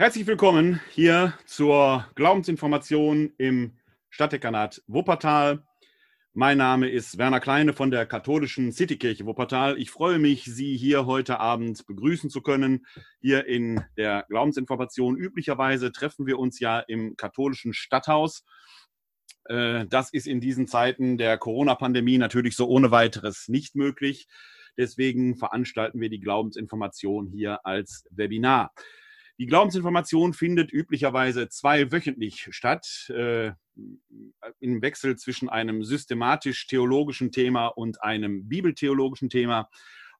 Herzlich willkommen hier zur Glaubensinformation im Stadtdekanat Wuppertal. Mein Name ist Werner Kleine von der katholischen Citykirche Wuppertal. Ich freue mich, Sie hier heute Abend begrüßen zu können, hier in der Glaubensinformation. Üblicherweise treffen wir uns ja im katholischen Stadthaus. Äh, das ist in diesen Zeiten der Corona-Pandemie natürlich so ohne weiteres nicht möglich. Deswegen veranstalten wir die Glaubensinformation hier als Webinar. Die Glaubensinformation findet üblicherweise zweiwöchentlich statt, äh, im Wechsel zwischen einem systematisch-theologischen Thema und einem bibeltheologischen Thema.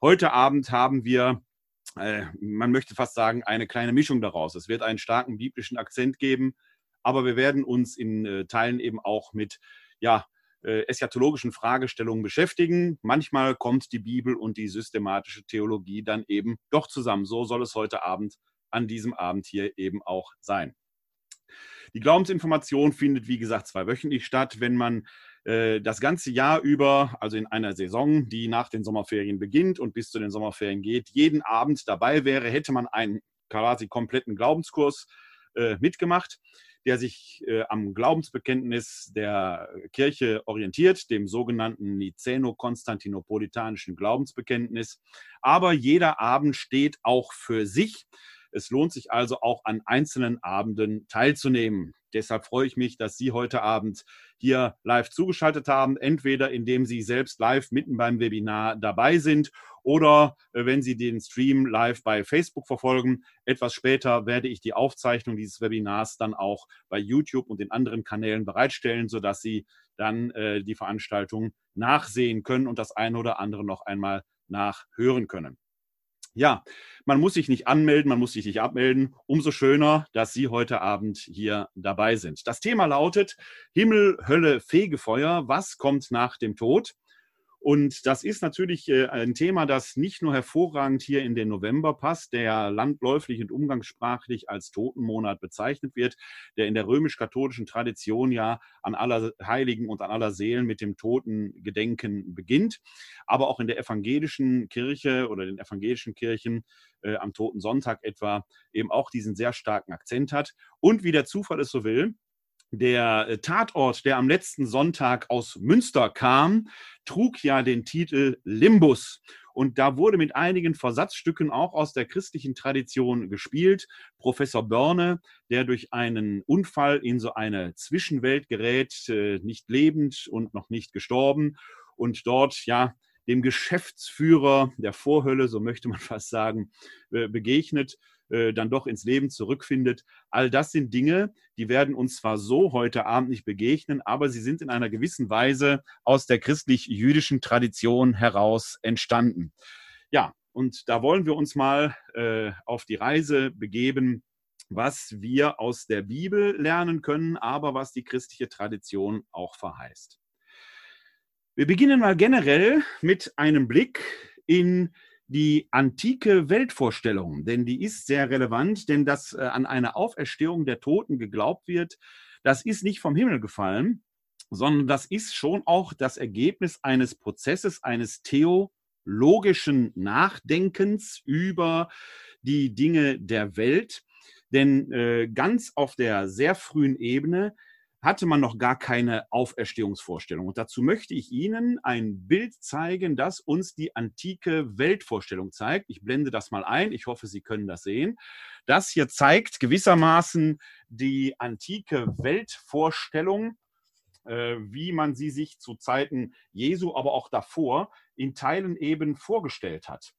Heute Abend haben wir, äh, man möchte fast sagen, eine kleine Mischung daraus. Es wird einen starken biblischen Akzent geben, aber wir werden uns in äh, Teilen eben auch mit, ja, äh, eschatologischen Fragestellungen beschäftigen. Manchmal kommt die Bibel und die systematische Theologie dann eben doch zusammen. So soll es heute Abend an diesem Abend hier eben auch sein. Die Glaubensinformation findet, wie gesagt, zweiwöchentlich statt. Wenn man äh, das ganze Jahr über, also in einer Saison, die nach den Sommerferien beginnt und bis zu den Sommerferien geht, jeden Abend dabei wäre, hätte man einen quasi kompletten Glaubenskurs äh, mitgemacht, der sich äh, am Glaubensbekenntnis der Kirche orientiert, dem sogenannten Niceno-Konstantinopolitanischen Glaubensbekenntnis. Aber jeder Abend steht auch für sich. Es lohnt sich also auch an einzelnen Abenden teilzunehmen. Deshalb freue ich mich, dass Sie heute Abend hier live zugeschaltet haben, entweder indem Sie selbst live mitten beim Webinar dabei sind oder äh, wenn Sie den Stream live bei Facebook verfolgen. Etwas später werde ich die Aufzeichnung dieses Webinars dann auch bei YouTube und den anderen Kanälen bereitstellen, sodass Sie dann äh, die Veranstaltung nachsehen können und das eine oder andere noch einmal nachhören können. Ja, man muss sich nicht anmelden, man muss sich nicht abmelden. Umso schöner, dass Sie heute Abend hier dabei sind. Das Thema lautet Himmel, Hölle, Fegefeuer. Was kommt nach dem Tod? Und das ist natürlich äh, ein Thema, das nicht nur hervorragend hier in den November passt, der landläufig und umgangssprachlich als Totenmonat bezeichnet wird, der in der römisch-katholischen Tradition ja an aller Heiligen und an aller Seelen mit dem Totengedenken beginnt, aber auch in der evangelischen Kirche oder den evangelischen Kirchen äh, am Toten Sonntag etwa eben auch diesen sehr starken Akzent hat. Und wie der Zufall es so will, der äh, Tatort, der am letzten Sonntag aus Münster kam, trug ja den Titel Limbus. Und da wurde mit einigen Versatzstücken auch aus der christlichen Tradition gespielt. Professor Börne, der durch einen Unfall in so eine Zwischenwelt gerät, äh, nicht lebend und noch nicht gestorben und dort ja dem Geschäftsführer der Vorhölle, so möchte man fast sagen, begegnet äh, dann doch ins Leben zurückfindet. All das sind Dinge, die werden uns zwar so heute Abend nicht begegnen, aber sie sind in einer gewissen Weise aus der christlich-jüdischen Tradition heraus entstanden. Ja, und da wollen wir uns mal äh, auf die Reise begeben, was wir aus der Bibel lernen können, aber was die christliche Tradition auch verheißt. Wir beginnen mal generell mit einem Blick in die antike Weltvorstellung, denn die ist sehr relevant, denn dass äh, an eine Auferstehung der Toten geglaubt wird, das ist nicht vom Himmel gefallen, sondern das ist schon auch das Ergebnis eines Prozesses, eines theologischen Nachdenkens über die Dinge der Welt. Denn äh, ganz auf der sehr frühen Ebene hatte man noch gar keine Auferstehungsvorstellung. Und dazu möchte ich Ihnen ein Bild zeigen, das uns die antike Weltvorstellung zeigt. Ich blende das mal ein. Ich hoffe, Sie können das sehen. Das hier zeigt gewissermaßen die antike Weltvorstellung, äh, wie man sie sich zu Zeiten Jesu, aber auch davor in Teilen eben vorgestellt hat.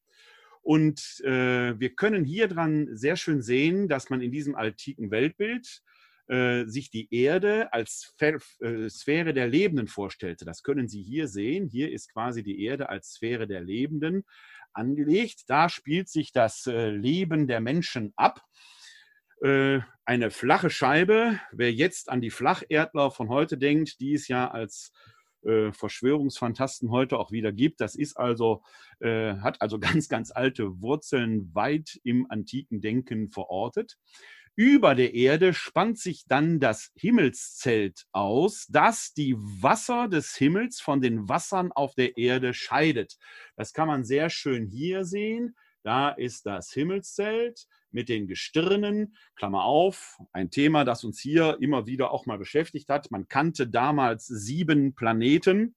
Und äh, wir können hier dran sehr schön sehen, dass man in diesem antiken Weltbild äh, sich die Erde als äh, Sphäre der Lebenden vorstellte. Das können Sie hier sehen. Hier ist quasi die Erde als Sphäre der Lebenden angelegt. Da spielt sich das äh, Leben der Menschen ab. Eine flache Scheibe, wer jetzt an die Flacherdler von heute denkt, die es ja als Verschwörungsfantasten heute auch wieder gibt. Das ist also, hat also ganz, ganz alte Wurzeln weit im antiken Denken verortet. Über der Erde spannt sich dann das Himmelszelt aus, das die Wasser des Himmels von den Wassern auf der Erde scheidet. Das kann man sehr schön hier sehen. Da ist das Himmelszelt. mit den Gestirnen, Klammer auf, ein Thema, das uns hier immer wieder auch mal beschäftigt hat. Man kannte damals sieben Planeten,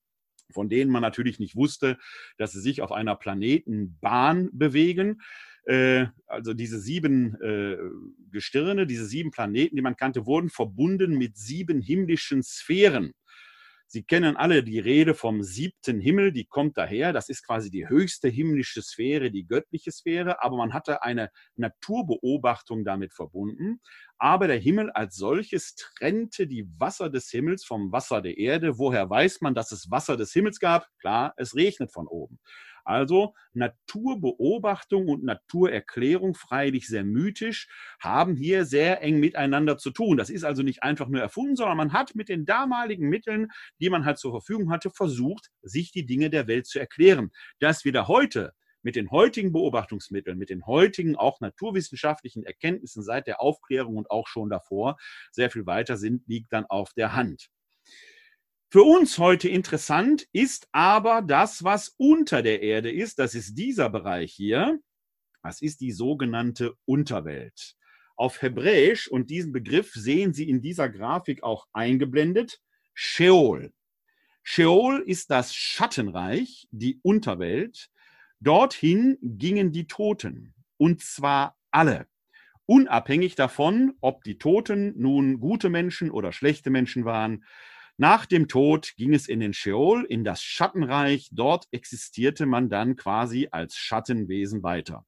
von denen man natürlich nicht wusste, dass sie sich auf einer Planetenbahn bewegen. Äh, also diese sieben äh, Gestirne, diese sieben Planeten, die man kannte, wurden verbunden mit sieben himmlischen Sphären. Sie kennen alle die Rede vom siebten Himmel, die kommt daher. Das ist quasi die höchste himmlische Sphäre, die göttliche Sphäre. Aber man hatte eine Naturbeobachtung damit verbunden. Aber der Himmel als solches trennte die Wasser des Himmels vom Wasser der Erde. Woher weiß man, dass es Wasser des Himmels gab? Klar, es regnet von oben. Also Naturbeobachtung und Naturerklärung, freilich sehr mythisch, haben hier sehr eng miteinander zu tun. Das ist also nicht einfach nur erfunden, sondern man hat mit den damaligen Mitteln, die man halt zur Verfügung hatte, versucht, sich die Dinge der Welt zu erklären. Dass wir da heute mit den heutigen Beobachtungsmitteln, mit den heutigen auch naturwissenschaftlichen Erkenntnissen seit der Aufklärung und auch schon davor sehr viel weiter sind, liegt dann auf der Hand. Für uns heute interessant ist aber das, was unter der Erde ist. Das ist dieser Bereich hier. Das ist die sogenannte Unterwelt. Auf Hebräisch, und diesen Begriff sehen Sie in dieser Grafik auch eingeblendet, Sheol. Sheol ist das Schattenreich, die Unterwelt. Dorthin gingen die Toten, und zwar alle, unabhängig davon, ob die Toten nun gute Menschen oder schlechte Menschen waren. Nach dem Tod ging es in den Sheol, in das Schattenreich. Dort existierte man dann quasi als Schattenwesen weiter.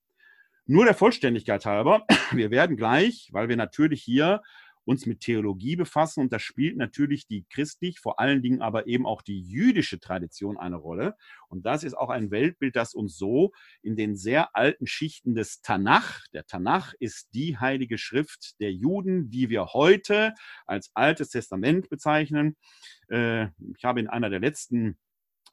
Nur der Vollständigkeit halber, wir werden gleich, weil wir natürlich hier uns mit Theologie befassen und da spielt natürlich die christlich, vor allen Dingen aber eben auch die jüdische Tradition eine Rolle. Und das ist auch ein Weltbild, das uns so in den sehr alten Schichten des Tanach, der Tanach ist die heilige Schrift der Juden, die wir heute als Altes Testament bezeichnen. Äh, ich habe in einer der letzten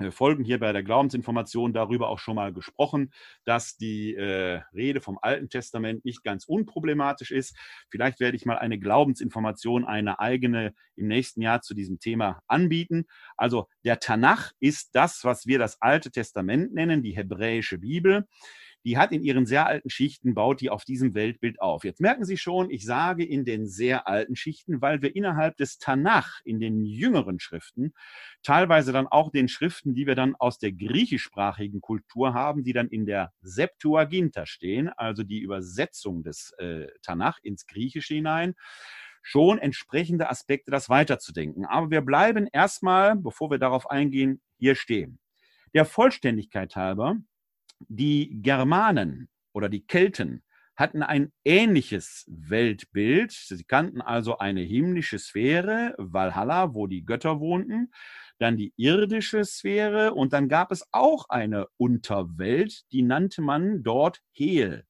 Folgen hier bei der Glaubensinformation darüber auch schon mal gesprochen, dass die äh, Rede vom Alten Testament nicht ganz unproblematisch ist. Vielleicht werde ich mal eine Glaubensinformation, eine eigene im nächsten Jahr zu diesem Thema anbieten. Also der Tanach ist das, was wir das Alte Testament nennen, die hebräische Bibel die hat in ihren sehr alten Schichten, baut die auf diesem Weltbild auf. Jetzt merken Sie schon, ich sage in den sehr alten Schichten, weil wir innerhalb des Tanach, in den jüngeren Schriften, teilweise dann auch den Schriften, die wir dann aus der griechischsprachigen Kultur haben, die dann in der Septuaginta stehen, also die Übersetzung des äh, Tanach ins Griechische hinein, schon entsprechende Aspekte, das weiterzudenken. Aber wir bleiben erstmal, bevor wir darauf eingehen, hier stehen. Der Vollständigkeit halber die Germanen oder die Kelten hatten ein ähnliches Weltbild. Sie kannten also eine himmlische Sphäre, Valhalla, wo die Götter wohnten, dann die irdische Sphäre und dann gab es auch eine Unterwelt, die nannte man dort Hel.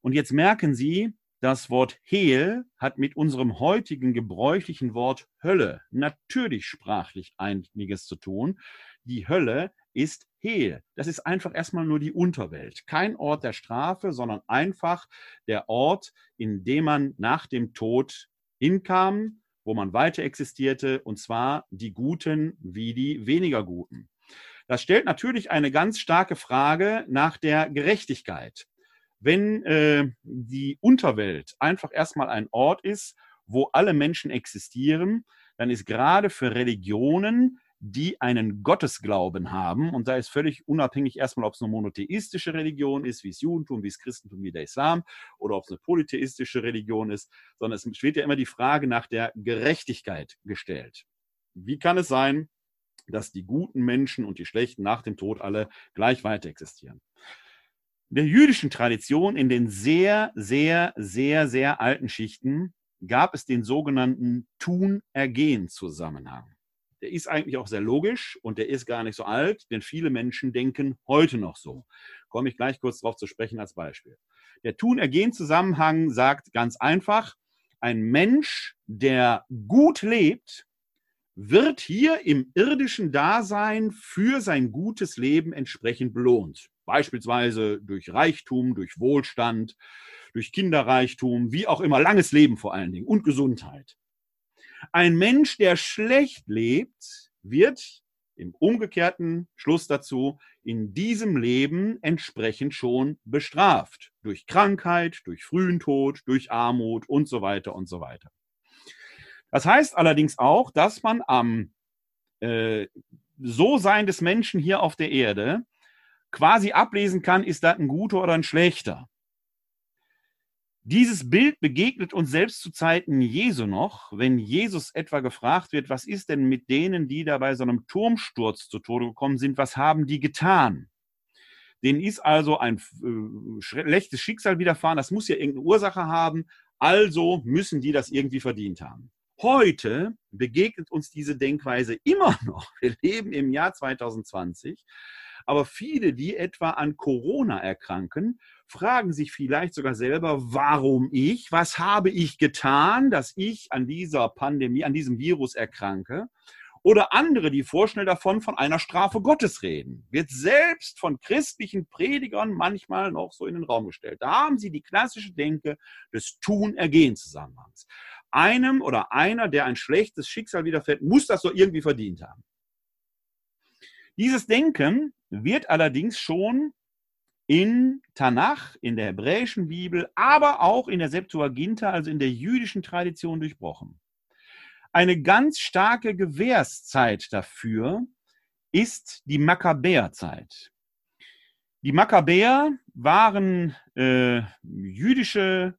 Und jetzt merken Sie, das Wort Hel hat mit unserem heutigen gebräuchlichen Wort Hölle natürlich sprachlich einiges zu tun. Die Hölle ist Hel. Das ist einfach erstmal nur die Unterwelt. Kein Ort der Strafe, sondern einfach der Ort, in dem man nach dem Tod hinkam, wo man weiter existierte, und zwar die Guten wie die weniger Guten. Das stellt natürlich eine ganz starke Frage nach der Gerechtigkeit. Wenn äh, die Unterwelt einfach erstmal ein Ort ist, wo alle Menschen existieren, dann ist gerade für Religionen die einen Gottesglauben haben. Und da ist völlig unabhängig erstmal, ob es eine monotheistische Religion ist, wie das Judentum, wie das Christentum, wie der Islam, oder ob es eine polytheistische Religion ist, sondern es wird ja immer die Frage nach der Gerechtigkeit gestellt. Wie kann es sein, dass die guten Menschen und die schlechten nach dem Tod alle gleich weiter existieren? In der jüdischen Tradition, in den sehr, sehr, sehr, sehr alten Schichten, gab es den sogenannten Tun-Ergehen-Zusammenhang der ist eigentlich auch sehr logisch und der ist gar nicht so alt, denn viele Menschen denken heute noch so. Komme ich gleich kurz darauf zu sprechen als Beispiel. Der Tun-Ergehen-Zusammenhang sagt ganz einfach, ein Mensch, der gut lebt, wird hier im irdischen Dasein für sein gutes Leben entsprechend belohnt. Beispielsweise durch Reichtum, durch Wohlstand, durch Kinderreichtum, wie auch immer, langes Leben vor allen Dingen und Gesundheit. Ein Mensch, der schlecht lebt, wird im umgekehrten Schluss dazu in diesem Leben entsprechend schon bestraft. Durch Krankheit, durch frühen Tod, durch Armut und so weiter und so weiter. Das heißt allerdings auch, dass man am äh, So-Sein des Menschen hier auf der Erde quasi ablesen kann, ist das ein guter oder ein schlechter. Dieses Bild begegnet uns selbst zu Zeiten Jesu noch, wenn Jesus etwa gefragt wird, was ist denn mit denen, die da bei so einem Turmsturz zu Tode gekommen sind, was haben die getan? Denen ist also ein äh, schlechtes Schicksal widerfahren, das muss ja irgendeine Ursache haben, also müssen die das irgendwie verdient haben. Heute begegnet uns diese Denkweise immer noch. Wir leben im Jahr 2020, aber viele, die etwa an Corona erkranken, fragen sich vielleicht sogar selber, warum ich? Was habe ich getan, dass ich an dieser Pandemie, an diesem Virus erkranke? Oder andere, die vorschnell davon von einer Strafe Gottes reden, wird selbst von christlichen Predigern manchmal noch so in den Raum gestellt. Da haben sie die klassische Denke des Tun-Ergehen-Zusammenhangs. Einem oder einer, der ein schlechtes Schicksal widerfällt, muss das so irgendwie verdient haben. Dieses Denken wird allerdings schon in Tanach, in der hebräischen Bibel, aber auch in der Septuaginta, also in der jüdischen Tradition durchbrochen. Eine ganz starke Gewährszeit dafür ist die Makkabäerzeit. Die Makkabäer waren äh, jüdische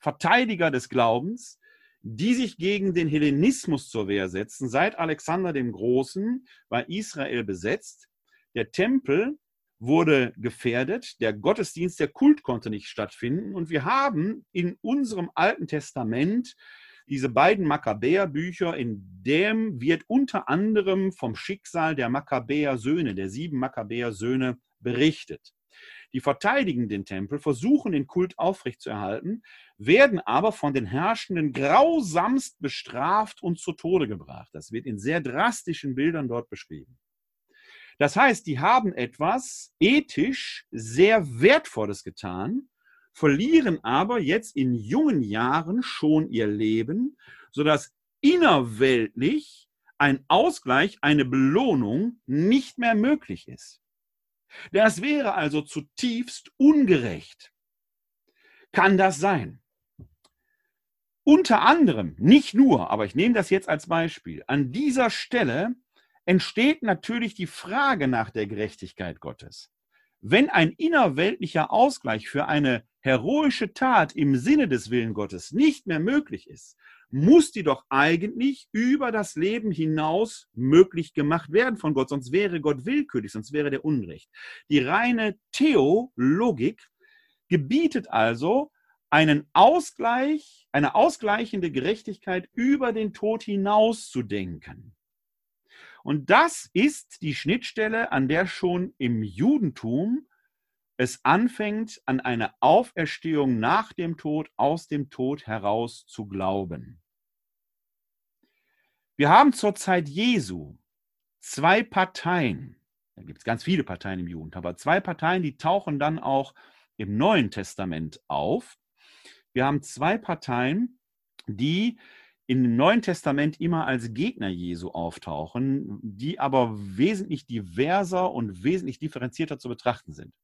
Verteidiger des Glaubens, die sich gegen den Hellenismus zur Wehr setzten. Seit Alexander dem Großen war Israel besetzt. Der Tempel wurde gefährdet. Der Gottesdienst, der Kult konnte nicht stattfinden. Und wir haben in unserem Alten Testament diese beiden Makkabäerbücher, in dem wird unter anderem vom Schicksal der Makkabäer-Söhne, der sieben Makkabäer-Söhne berichtet. Die verteidigen den Tempel, versuchen den Kult aufrechtzuerhalten, werden aber von den Herrschenden grausamst bestraft und zu Tode gebracht. Das wird in sehr drastischen Bildern dort beschrieben. Das heißt, die haben etwas ethisch sehr Wertvolles getan, verlieren aber jetzt in jungen Jahren schon ihr Leben, sodass innerweltlich ein Ausgleich, eine Belohnung nicht mehr möglich ist. Das wäre also zutiefst ungerecht. Kann das sein? Unter anderem, nicht nur, aber ich nehme das jetzt als Beispiel, an dieser Stelle entsteht natürlich die Frage nach der Gerechtigkeit Gottes. Wenn ein innerweltlicher Ausgleich für eine heroische Tat im Sinne des Willen Gottes nicht mehr möglich ist, muss die doch eigentlich über das Leben hinaus möglich gemacht werden von Gott, sonst wäre Gott willkürlich, sonst wäre der Unrecht. Die reine Theologik gebietet also einen Ausgleich, eine ausgleichende Gerechtigkeit über den Tod hinaus zu denken. Und das ist die Schnittstelle, an der schon im Judentum es anfängt, an eine Auferstehung nach dem Tod, aus dem Tod heraus zu glauben. Wir haben zur Zeit Jesu zwei Parteien, da gibt es ganz viele Parteien im Judentum, aber zwei Parteien, die tauchen dann auch im Neuen Testament auf. Wir haben zwei Parteien, die im Neuen Testament immer als Gegner Jesu auftauchen, die aber wesentlich diverser und wesentlich differenzierter zu betrachten sind.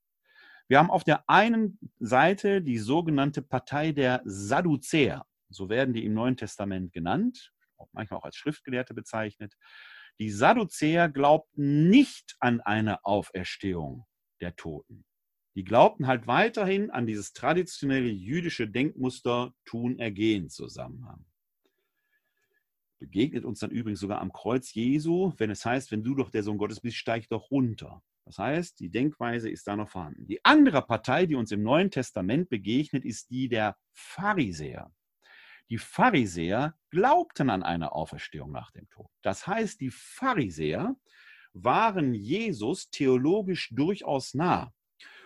Wir haben auf der einen Seite die sogenannte Partei der Sadduzäer. So werden die im Neuen Testament genannt, manchmal auch als Schriftgelehrte bezeichnet. Die Sadduzäer glaubten nicht an eine Auferstehung der Toten. Die glaubten halt weiterhin an dieses traditionelle jüdische Denkmuster Tun-Ergehen-Zusammenhang begegnet uns dann übrigens sogar am Kreuz Jesu, wenn es heißt, wenn du doch der Sohn Gottes bist, steig doch runter. Das heißt, die Denkweise ist da noch vorhanden. Die andere Partei, die uns im Neuen Testament begegnet, ist die der Pharisäer. Die Pharisäer glaubten an eine Auferstehung nach dem Tod. Das heißt, die Pharisäer waren Jesus theologisch durchaus nah.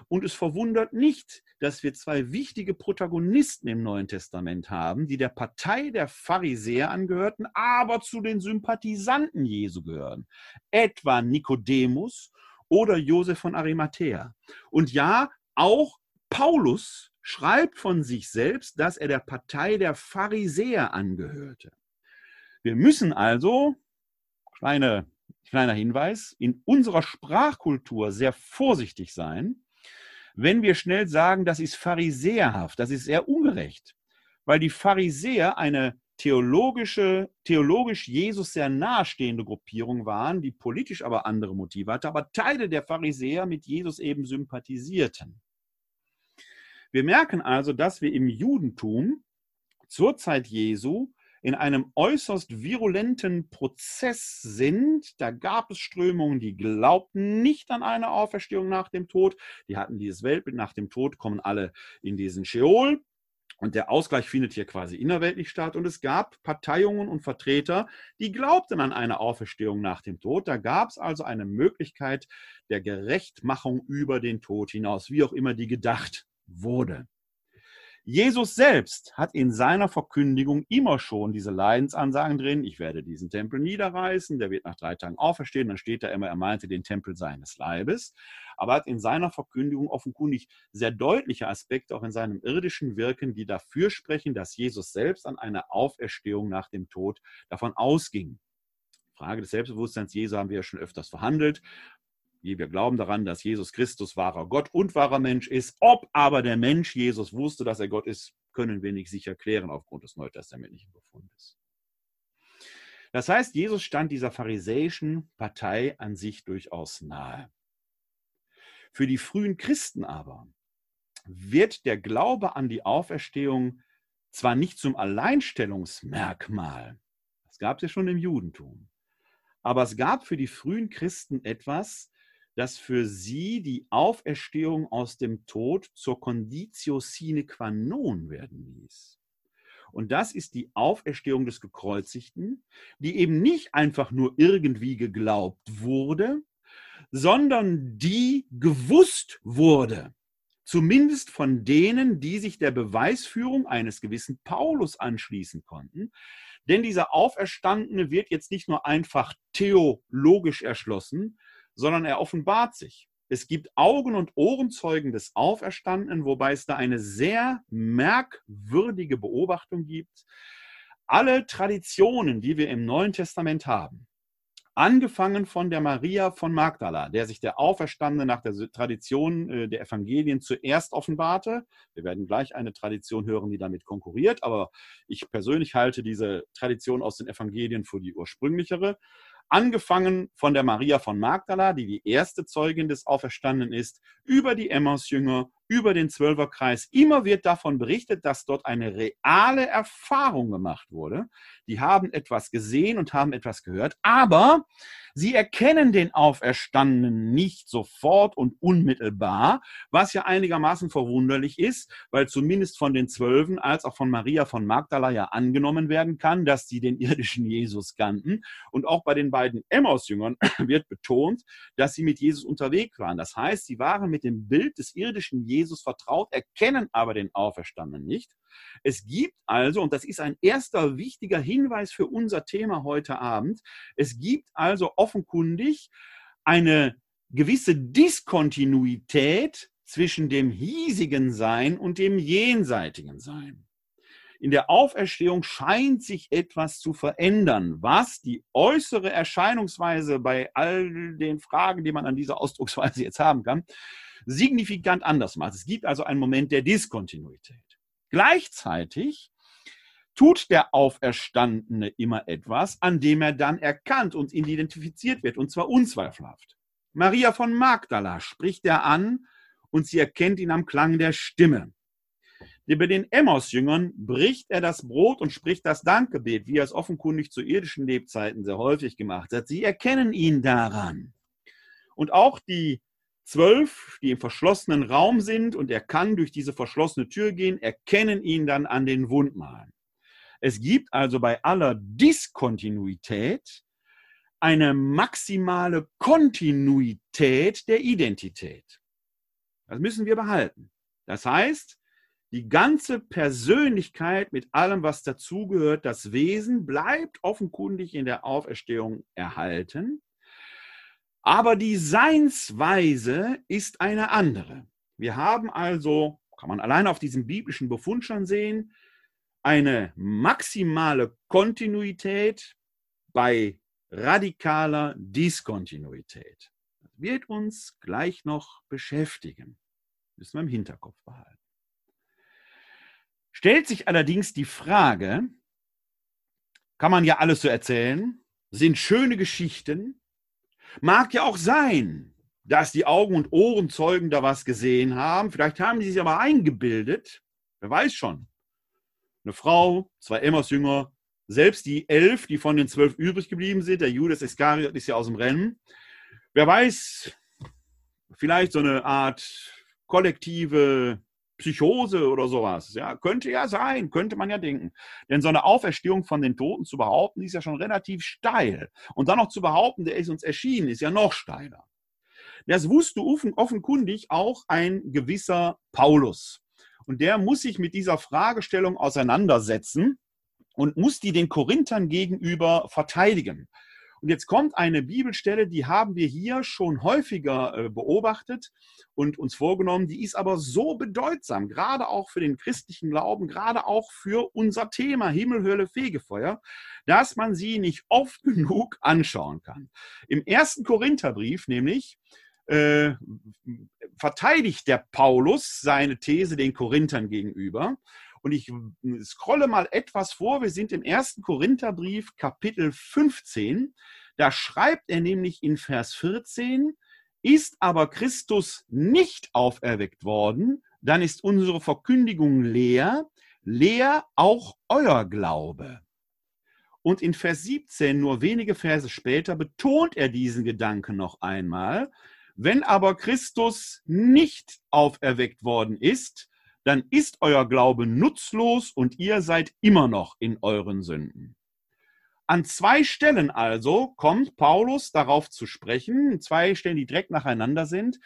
Und es verwundert nicht, dass wir zwei wichtige Protagonisten im Neuen Testament haben, die der Partei der Pharisäer angehörten, aber zu den Sympathisanten Jesu gehören. Etwa Nikodemus oder Josef von Arimathea. Und ja, auch Paulus schreibt von sich selbst, dass er der Partei der Pharisäer angehörte. Wir müssen also, kleine kleiner Hinweis, in unserer Sprachkultur sehr vorsichtig sein, wenn wir schnell sagen, das ist pharisäerhaft, das ist sehr ungerecht, weil die Pharisäer eine theologische, theologisch Jesus sehr nahestehende Gruppierung waren, die politisch aber andere Motive hatte, aber Teile der Pharisäer mit Jesus eben sympathisierten. Wir merken also, dass wir im Judentum zur Zeit Jesu in einem äußerst virulenten Prozess sind. Da gab es Strömungen, die glaubten nicht an eine Auferstehung nach dem Tod. Die hatten dieses Weltbild, nach dem Tod kommen alle in diesen Sheol. Und der Ausgleich findet hier quasi innerweltlich statt. Und es gab Parteiungen und Vertreter, die glaubten an eine Auferstehung nach dem Tod. Da gab es also eine Möglichkeit der Gerechtmachung über den Tod hinaus, wie auch immer die gedacht wurde. Jesus selbst hat in seiner Verkündigung immer schon diese Leidensansagen drin. Ich werde diesen Tempel niederreißen, der wird nach drei Tagen auferstehen. Dann steht da immer, er meinte den Tempel seines Leibes. Aber hat in seiner Verkündigung offenkundig sehr deutliche Aspekte auch in seinem irdischen Wirken, die dafür sprechen, dass Jesus selbst an eine Auferstehung nach dem Tod davon ausging. Frage des Selbstbewusstseins Jesu haben wir ja schon öfters verhandelt wir glauben daran, dass Jesus Christus wahrer Gott und wahrer Mensch ist. Ob aber der Mensch Jesus wusste, dass er Gott ist, können wir nicht sicher klären aufgrund des neutestamentlichen Befundes. Das heißt, Jesus stand dieser pharisäischen Partei an sich durchaus nahe. Für die frühen Christen aber wird der Glaube an die Auferstehung zwar nicht zum Alleinstellungsmerkmal, das gab es ja schon im Judentum, aber es gab für die frühen Christen etwas, das für sie die Auferstehung aus dem Tod zur Conditio sine qua non werden ließ. Und das ist die Auferstehung des Gekreuzigten, die eben nicht einfach nur irgendwie geglaubt wurde, sondern die gewusst wurde. Zumindest von denen, die sich der Beweisführung eines gewissen Paulus anschließen konnten. Denn dieser Auferstandene wird jetzt nicht nur einfach theologisch erschlossen, sondern er offenbart sich. Es gibt Augen- und Ohrenzeugen des Auferstandenen, wobei es da eine sehr merkwürdige Beobachtung gibt. Alle Traditionen, die wir im Neuen Testament haben, angefangen von der Maria von Magdala, der sich der Auferstandene nach der Tradition äh, der Evangelien zuerst offenbarte. Wir werden gleich eine Tradition hören, die damit konkurriert, aber ich persönlich halte diese Tradition aus den Evangelien für die ursprünglichere. Angefangen von der Maria von Magdala, die die erste Zeugin des Auferstandenen ist, über die Emmausjünger, über den Zwölferkreis. Immer wird davon berichtet, dass dort eine reale Erfahrung gemacht wurde. Die haben etwas gesehen und haben etwas gehört, aber sie erkennen den Auferstandenen nicht sofort und unmittelbar, was ja einigermaßen verwunderlich ist, weil zumindest von den Zwölfen als auch von Maria von Magdala ja angenommen werden kann, dass sie den irdischen Jesus kannten. Und auch bei den beiden Emmausjüngern wird betont, dass sie mit Jesus unterwegs waren. Das heißt, sie waren mit dem Bild des irdischen Jesus Jesus vertraut, erkennen aber den Auferstandenen nicht. Es gibt also, und das ist ein erster wichtiger Hinweis für unser Thema heute Abend, es gibt also offenkundig eine gewisse Diskontinuität zwischen dem hiesigen Sein und dem jenseitigen Sein. In der Auferstehung scheint sich etwas zu verändern, was die äußere Erscheinungsweise bei all den Fragen, die man an dieser Ausdrucksweise jetzt haben kann, signifikant anders macht. Es gibt also einen Moment der Diskontinuität. Gleichzeitig tut der Auferstandene immer etwas, an dem er dann erkannt und identifiziert wird, und zwar unzweifelhaft. Maria von Magdala spricht er an und sie erkennt ihn am Klang der Stimme. Bei den Emmaus-Jüngern bricht er das Brot und spricht das Dankgebet, wie er es offenkundig zu irdischen Lebzeiten sehr häufig gemacht hat. Sie erkennen ihn daran. Und auch die zwölf, die im verschlossenen Raum sind und er kann durch diese verschlossene Tür gehen, erkennen ihn dann an den Wundmalen. Es gibt also bei aller Diskontinuität eine maximale Kontinuität der Identität. Das müssen wir behalten. Das heißt, die ganze Persönlichkeit mit allem, was dazugehört, das Wesen bleibt offenkundig in der Auferstehung erhalten. Aber die Seinsweise ist eine andere. Wir haben also, kann man allein auf diesem biblischen Befund schon sehen, eine maximale Kontinuität bei radikaler Diskontinuität. Das wird uns gleich noch beschäftigen. Müssen wir im Hinterkopf behalten. Stellt sich allerdings die Frage, kann man ja alles so erzählen, sind schöne Geschichten, mag ja auch sein, dass die Augen- und Ohrenzeugen da was gesehen haben, vielleicht haben sie sich aber eingebildet, wer weiß schon. Eine Frau, zwei Emmaus-Jünger, selbst die elf, die von den zwölf übrig geblieben sind, der Judas Iskariot ist ja aus dem Rennen. Wer weiß, vielleicht so eine Art kollektive Psychose oder sowas. Ja, könnte ja sein, könnte man ja denken. Denn so eine Auferstehung von den Toten zu behaupten, die ist ja schon relativ steil. Und dann noch zu behaupten, der ist uns erschienen, ist ja noch steiler. Das wusste offenkundig auch ein gewisser Paulus. Und der muss sich mit dieser Fragestellung auseinandersetzen und muss die den Korinthern gegenüber verteidigen. Und jetzt kommt eine Bibelstelle, die haben wir hier schon häufiger äh, beobachtet und uns vorgenommen. Die ist aber so bedeutsam, gerade auch für den christlichen Glauben, gerade auch für unser Thema Himmel, Hölle, Fegefeuer, dass man sie nicht oft genug anschauen kann. Im ersten Korintherbrief nämlich äh, verteidigt der Paulus seine These den Korinthern gegenüber. Und ich scrolle mal etwas vor. Wir sind im ersten Korintherbrief, Kapitel 15. Da schreibt er nämlich in Vers 14, ist aber Christus nicht auferweckt worden, dann ist unsere Verkündigung leer, leer auch euer Glaube. Und in Vers 17, nur wenige Verse später, betont er diesen Gedanken noch einmal. Wenn aber Christus nicht auferweckt worden ist, dann ist euer Glaube nutzlos und ihr seid immer noch in euren Sünden. An zwei Stellen also kommt Paulus darauf zu sprechen, zwei Stellen, die direkt nacheinander sind,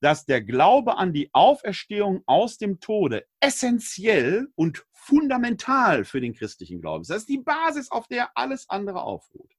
dass der Glaube an die Auferstehung aus dem Tode essentiell und fundamental für den christlichen Glauben ist. Das ist die Basis, auf der alles andere aufruht.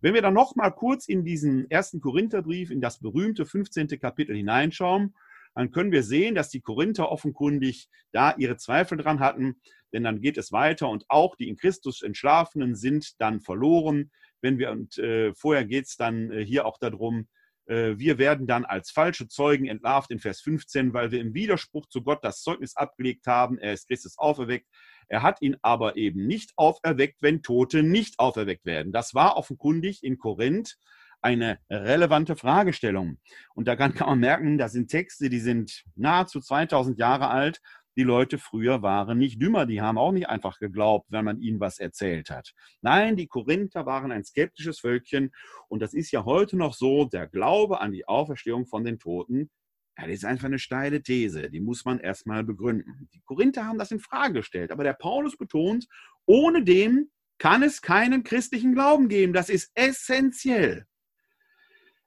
Wenn wir dann noch mal kurz in diesen ersten Korintherbrief, in das berühmte 15. Kapitel hineinschauen, dann können wir sehen, dass die Korinther offenkundig da ihre Zweifel dran hatten, denn dann geht es weiter und auch die in Christus Entschlafenen sind dann verloren. Wenn wir und äh, vorher geht es dann äh, hier auch darum, äh, wir werden dann als falsche Zeugen entlarvt in Vers 15, weil wir im Widerspruch zu Gott das Zeugnis abgelegt haben, er ist Christus auferweckt. Er hat ihn aber eben nicht auferweckt, wenn Tote nicht auferweckt werden. Das war offenkundig in Korinth eine relevante Fragestellung. Und daran kann man merken, das sind Texte, die sind nahezu 2000 Jahre alt. Die Leute früher waren nicht dümmer, die haben auch nicht einfach geglaubt, wenn man ihnen was erzählt hat. Nein, die Korinther waren ein skeptisches Völkchen und das ist ja heute noch so, der Glaube an die Auferstehung von den Toten, ja, das ist einfach eine steile These, die muss man erstmal begründen. Die Korinther haben das in Frage gestellt, aber der Paulus betont, ohne dem kann es keinen christlichen Glauben geben. Das ist essentiell.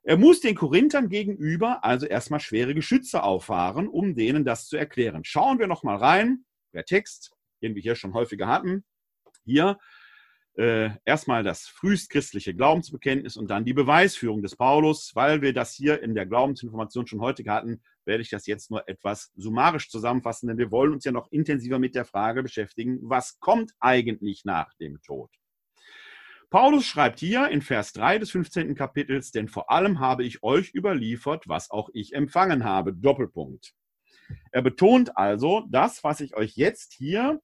Er muss den Korinthern gegenüber also erstmal schwere Geschütze auffahren, um denen das zu erklären. Schauen wir noch mal rein. Der Text, den wir hier schon häufiger hatten. Hier äh, erstmal das frühestchristliche Glaubensbekenntnis und dann die Beweisführung des Paulus. Weil wir das hier in der Glaubensinformation schon heute hatten, werde ich das jetzt nur etwas summarisch zusammenfassen, denn wir wollen uns ja noch intensiver mit der Frage beschäftigen, was kommt eigentlich nach dem Tod? Paulus schreibt hier in Vers 3 des 15. Kapitels, denn vor allem habe ich euch überliefert, was auch ich empfangen habe. Doppelpunkt. Er betont also, das, was ich euch jetzt hier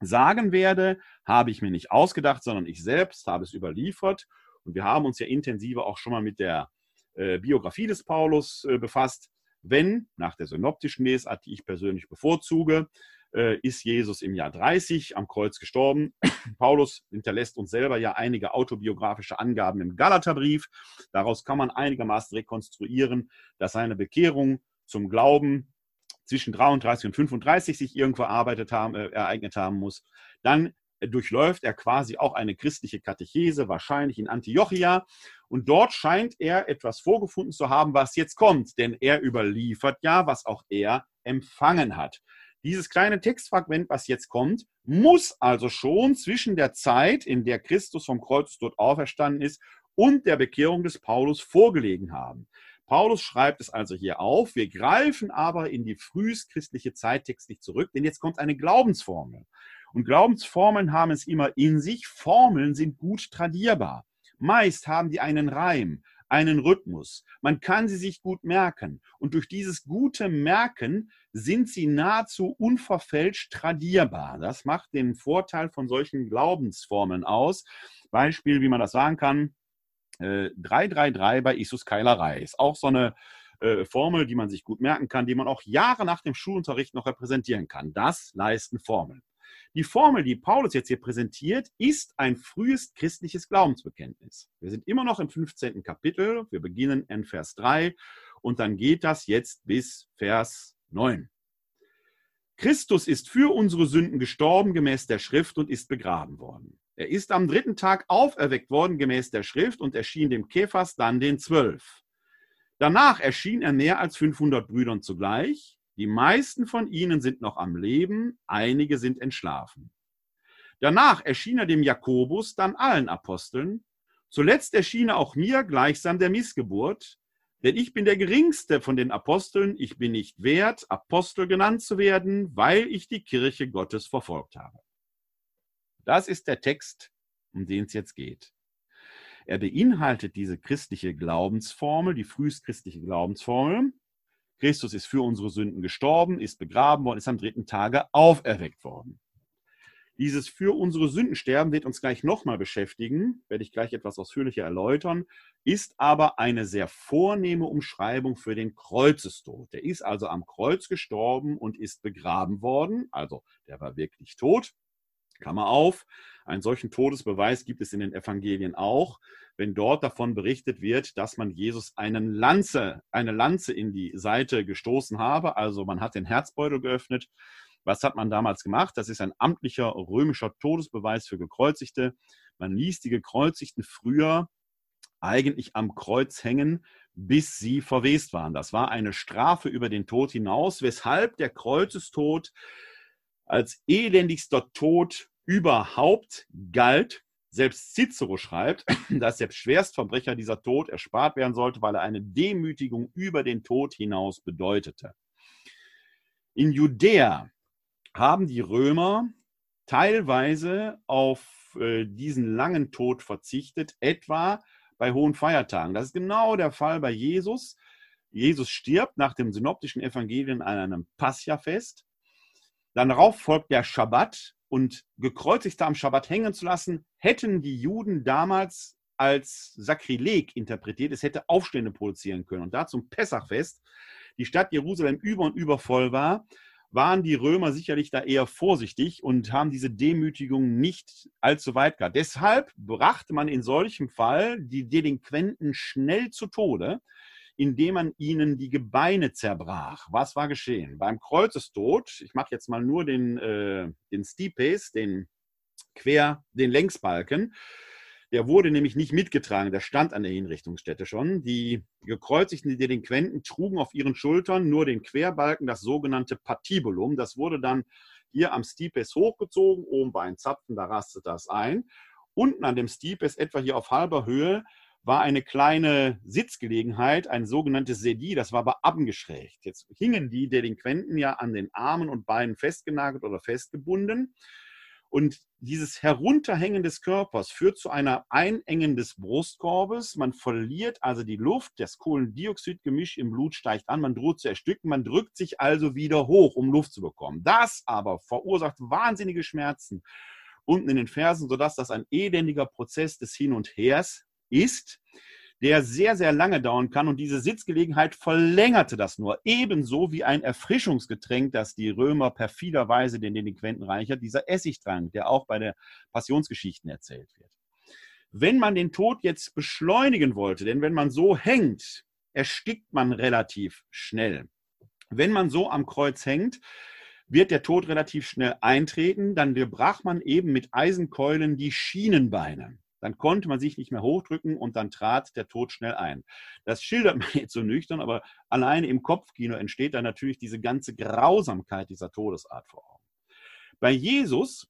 sagen werde, habe ich mir nicht ausgedacht, sondern ich selbst habe es überliefert. Und wir haben uns ja intensiver auch schon mal mit der äh, Biografie des Paulus äh, befasst. Wenn, nach der synoptischen Lesart, die ich persönlich bevorzuge, äh, ist Jesus im Jahr 30 am Kreuz gestorben. Paulus hinterlässt uns selber ja einige autobiografische Angaben im Galaterbrief. Daraus kann man einigermaßen rekonstruieren, dass seine Bekehrung zum Glauben zwischen 33 und 35 sich irgendwo erarbeitet haben, äh, ereignet haben muss. Dann durchläuft er quasi auch eine christliche Katechese, wahrscheinlich in Antiochia. Und dort scheint er etwas vorgefunden zu haben, was jetzt kommt, denn er überliefert ja, was auch er empfangen hat. Dieses kleine Textfragment, was jetzt kommt, muss also schon zwischen der Zeit, in der Christus vom Kreuz dort auferstanden ist, und der Bekehrung des Paulus vorgelegen haben. Paulus schreibt es also hier auf. Wir greifen aber in die frühestchristliche Zeit textlich zurück, denn jetzt kommt eine Glaubensformel. Und Glaubensformeln haben es immer in sich. Formeln sind gut tradierbar. Meist haben die einen Reim, einen Rhythmus. Man kann sie sich gut merken. Und durch dieses gute Merken sind sie nahezu unverfälscht tradierbar. Das macht den Vorteil von solchen Glaubensformeln aus. Beispiel, wie man das sagen kann, äh, 333 bei Isus Keilerei. Ist auch so eine äh, Formel, die man sich gut merken kann, die man auch Jahre nach dem Schulunterricht noch repräsentieren kann. Das leisten Formeln. Die Formel, die Paulus jetzt hier präsentiert, ist ein frühes christliches Glaubensbekenntnis. Wir sind immer noch im 15. Kapitel. Wir beginnen in Vers 3 und dann geht das jetzt bis Vers 9. Christus ist für unsere Sünden gestorben gemäß der Schrift und ist begraben worden. Er ist am dritten Tag auferweckt worden gemäß der Schrift und erschien dem Kephas dann den Zwölf. Danach erschien er mehr als 500 Brüdern zugleich. Die meisten von ihnen sind noch am Leben, einige sind entschlafen. Danach erschien er dem Jakobus, dann allen Aposteln. Zuletzt erschien er auch mir gleichsam der Missgeburt, denn ich bin der geringste von den Aposteln, ich bin nicht wert, Apostel genannt zu werden, weil ich die Kirche Gottes verfolgt habe. Das ist der Text, um den es jetzt geht. Er beinhaltet diese christliche Glaubensformel, die frühestchristliche Glaubensformel. Christus ist für unsere Sünden gestorben, ist begraben worden, ist am dritten Tage auferweckt worden. Dieses für unsere Sünden sterben wird uns gleich nochmal beschäftigen, werde ich gleich etwas ausführlicher erläutern, ist aber eine sehr vornehme Umschreibung für den Kreuzestod. Der ist also am Kreuz gestorben und ist begraben worden, also der war wirklich tot. Klammer auf, einen solchen Todesbeweis gibt es in den Evangelien auch, wenn dort davon berichtet wird, dass man Jesus einen Lanze, eine Lanze in die Seite gestoßen habe. Also man hat den Herzbeutel geöffnet. Was hat man damals gemacht? Das ist ein amtlicher römischer Todesbeweis für Gekreuzigte. Man ließ die Gekreuzigten früher eigentlich am Kreuz hängen, bis sie verwest waren. Das war eine Strafe über den Tod hinaus, weshalb der Kreuzestod als elendigster Tod überhaupt galt. Selbst Cicero schreibt, dass selbst Schwerstverbrecher dieser Tod erspart werden sollte, weil er eine Demütigung über den Tod hinaus bedeutete. In Judäa haben die Römer teilweise auf äh, diesen langen Tod verzichtet, etwa bei hohen Feiertagen. Das ist genau der Fall bei Jesus. Jesus stirbt nach dem synoptischen Evangelien an einem Pascha-Fest. Dann darauf folgt der Schabbat und Gekreuzigte am Schabbat hängen zu lassen, hätten die Juden damals als Sakrileg interpretiert. Es hätte Aufstände produzieren können. Und da zum Pessachfest die Stadt Jerusalem über und über voll war, waren die Römer sicherlich da eher vorsichtig und haben diese Demütigung nicht allzu weit gehabt. Deshalb brachte man in solchem Fall die Delinquenten schnell zu Tode indem man ihnen die Gebeine zerbrach. Was war geschehen? Beim Kreuzestod, ich mache jetzt mal nur den, äh, den Stipes, den Quer, den Längsbalken, der wurde nämlich nicht mitgetragen, der stand an der Hinrichtungsstätte schon. Die gekreuzigten Delinquenten trugen auf ihren Schultern nur den Querbalken, das sogenannte Patibulum. Das wurde dann hier am Stipes hochgezogen, oben bei einem Zapfen, da rastet das ein. Unten an dem Stipes, etwa hier auf halber Höhe, war eine kleine Sitzgelegenheit, ein sogenanntes Sedi, das war aber abgeschrägt. Jetzt hingen die Delinquenten ja an den Armen und Beinen festgenagelt oder festgebunden. Und dieses Herunterhängen des Körpers führt zu einer Einengen des Brustkorbes. Man verliert also die Luft, das Kohlendioxidgemisch im Blut steigt an, man droht zu ersticken, man drückt sich also wieder hoch, um Luft zu bekommen. Das aber verursacht wahnsinnige Schmerzen unten in den Fersen, sodass das ein elendiger Prozess des Hin und Hers ist, der sehr, sehr lange dauern kann. Und diese Sitzgelegenheit verlängerte das nur. Ebenso wie ein Erfrischungsgetränk, das die Römer perfiderweise den Delinquenten reichert, dieser Essigtrank, der auch bei der Passionsgeschichten erzählt wird. Wenn man den Tod jetzt beschleunigen wollte, denn wenn man so hängt, erstickt man relativ schnell. Wenn man so am Kreuz hängt, wird der Tod relativ schnell eintreten, dann brach man eben mit Eisenkeulen die Schienenbeine. Dann konnte man sich nicht mehr hochdrücken und dann trat der Tod schnell ein. Das schildert man jetzt so nüchtern, aber alleine im Kopfkino entsteht dann natürlich diese ganze Grausamkeit dieser Todesart vor Augen. Bei Jesus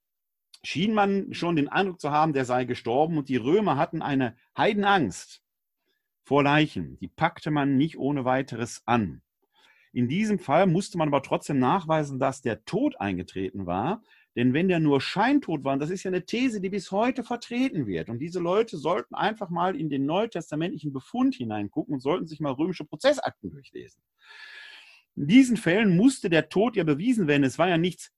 schien man schon den Eindruck zu haben, der sei gestorben und die Römer hatten eine Heidenangst vor Leichen. Die packte man nicht ohne weiteres an. In diesem Fall musste man aber trotzdem nachweisen, dass der Tod eingetreten war, Denn wenn der nur scheintot war, das ist ja eine These, die bis heute vertreten wird. Und diese Leute sollten einfach mal in den neutestamentlichen Befund hineingucken und sollten sich mal römische Prozessakten durchlesen. In diesen Fällen musste der Tod ja bewiesen werden. Es war ja nichts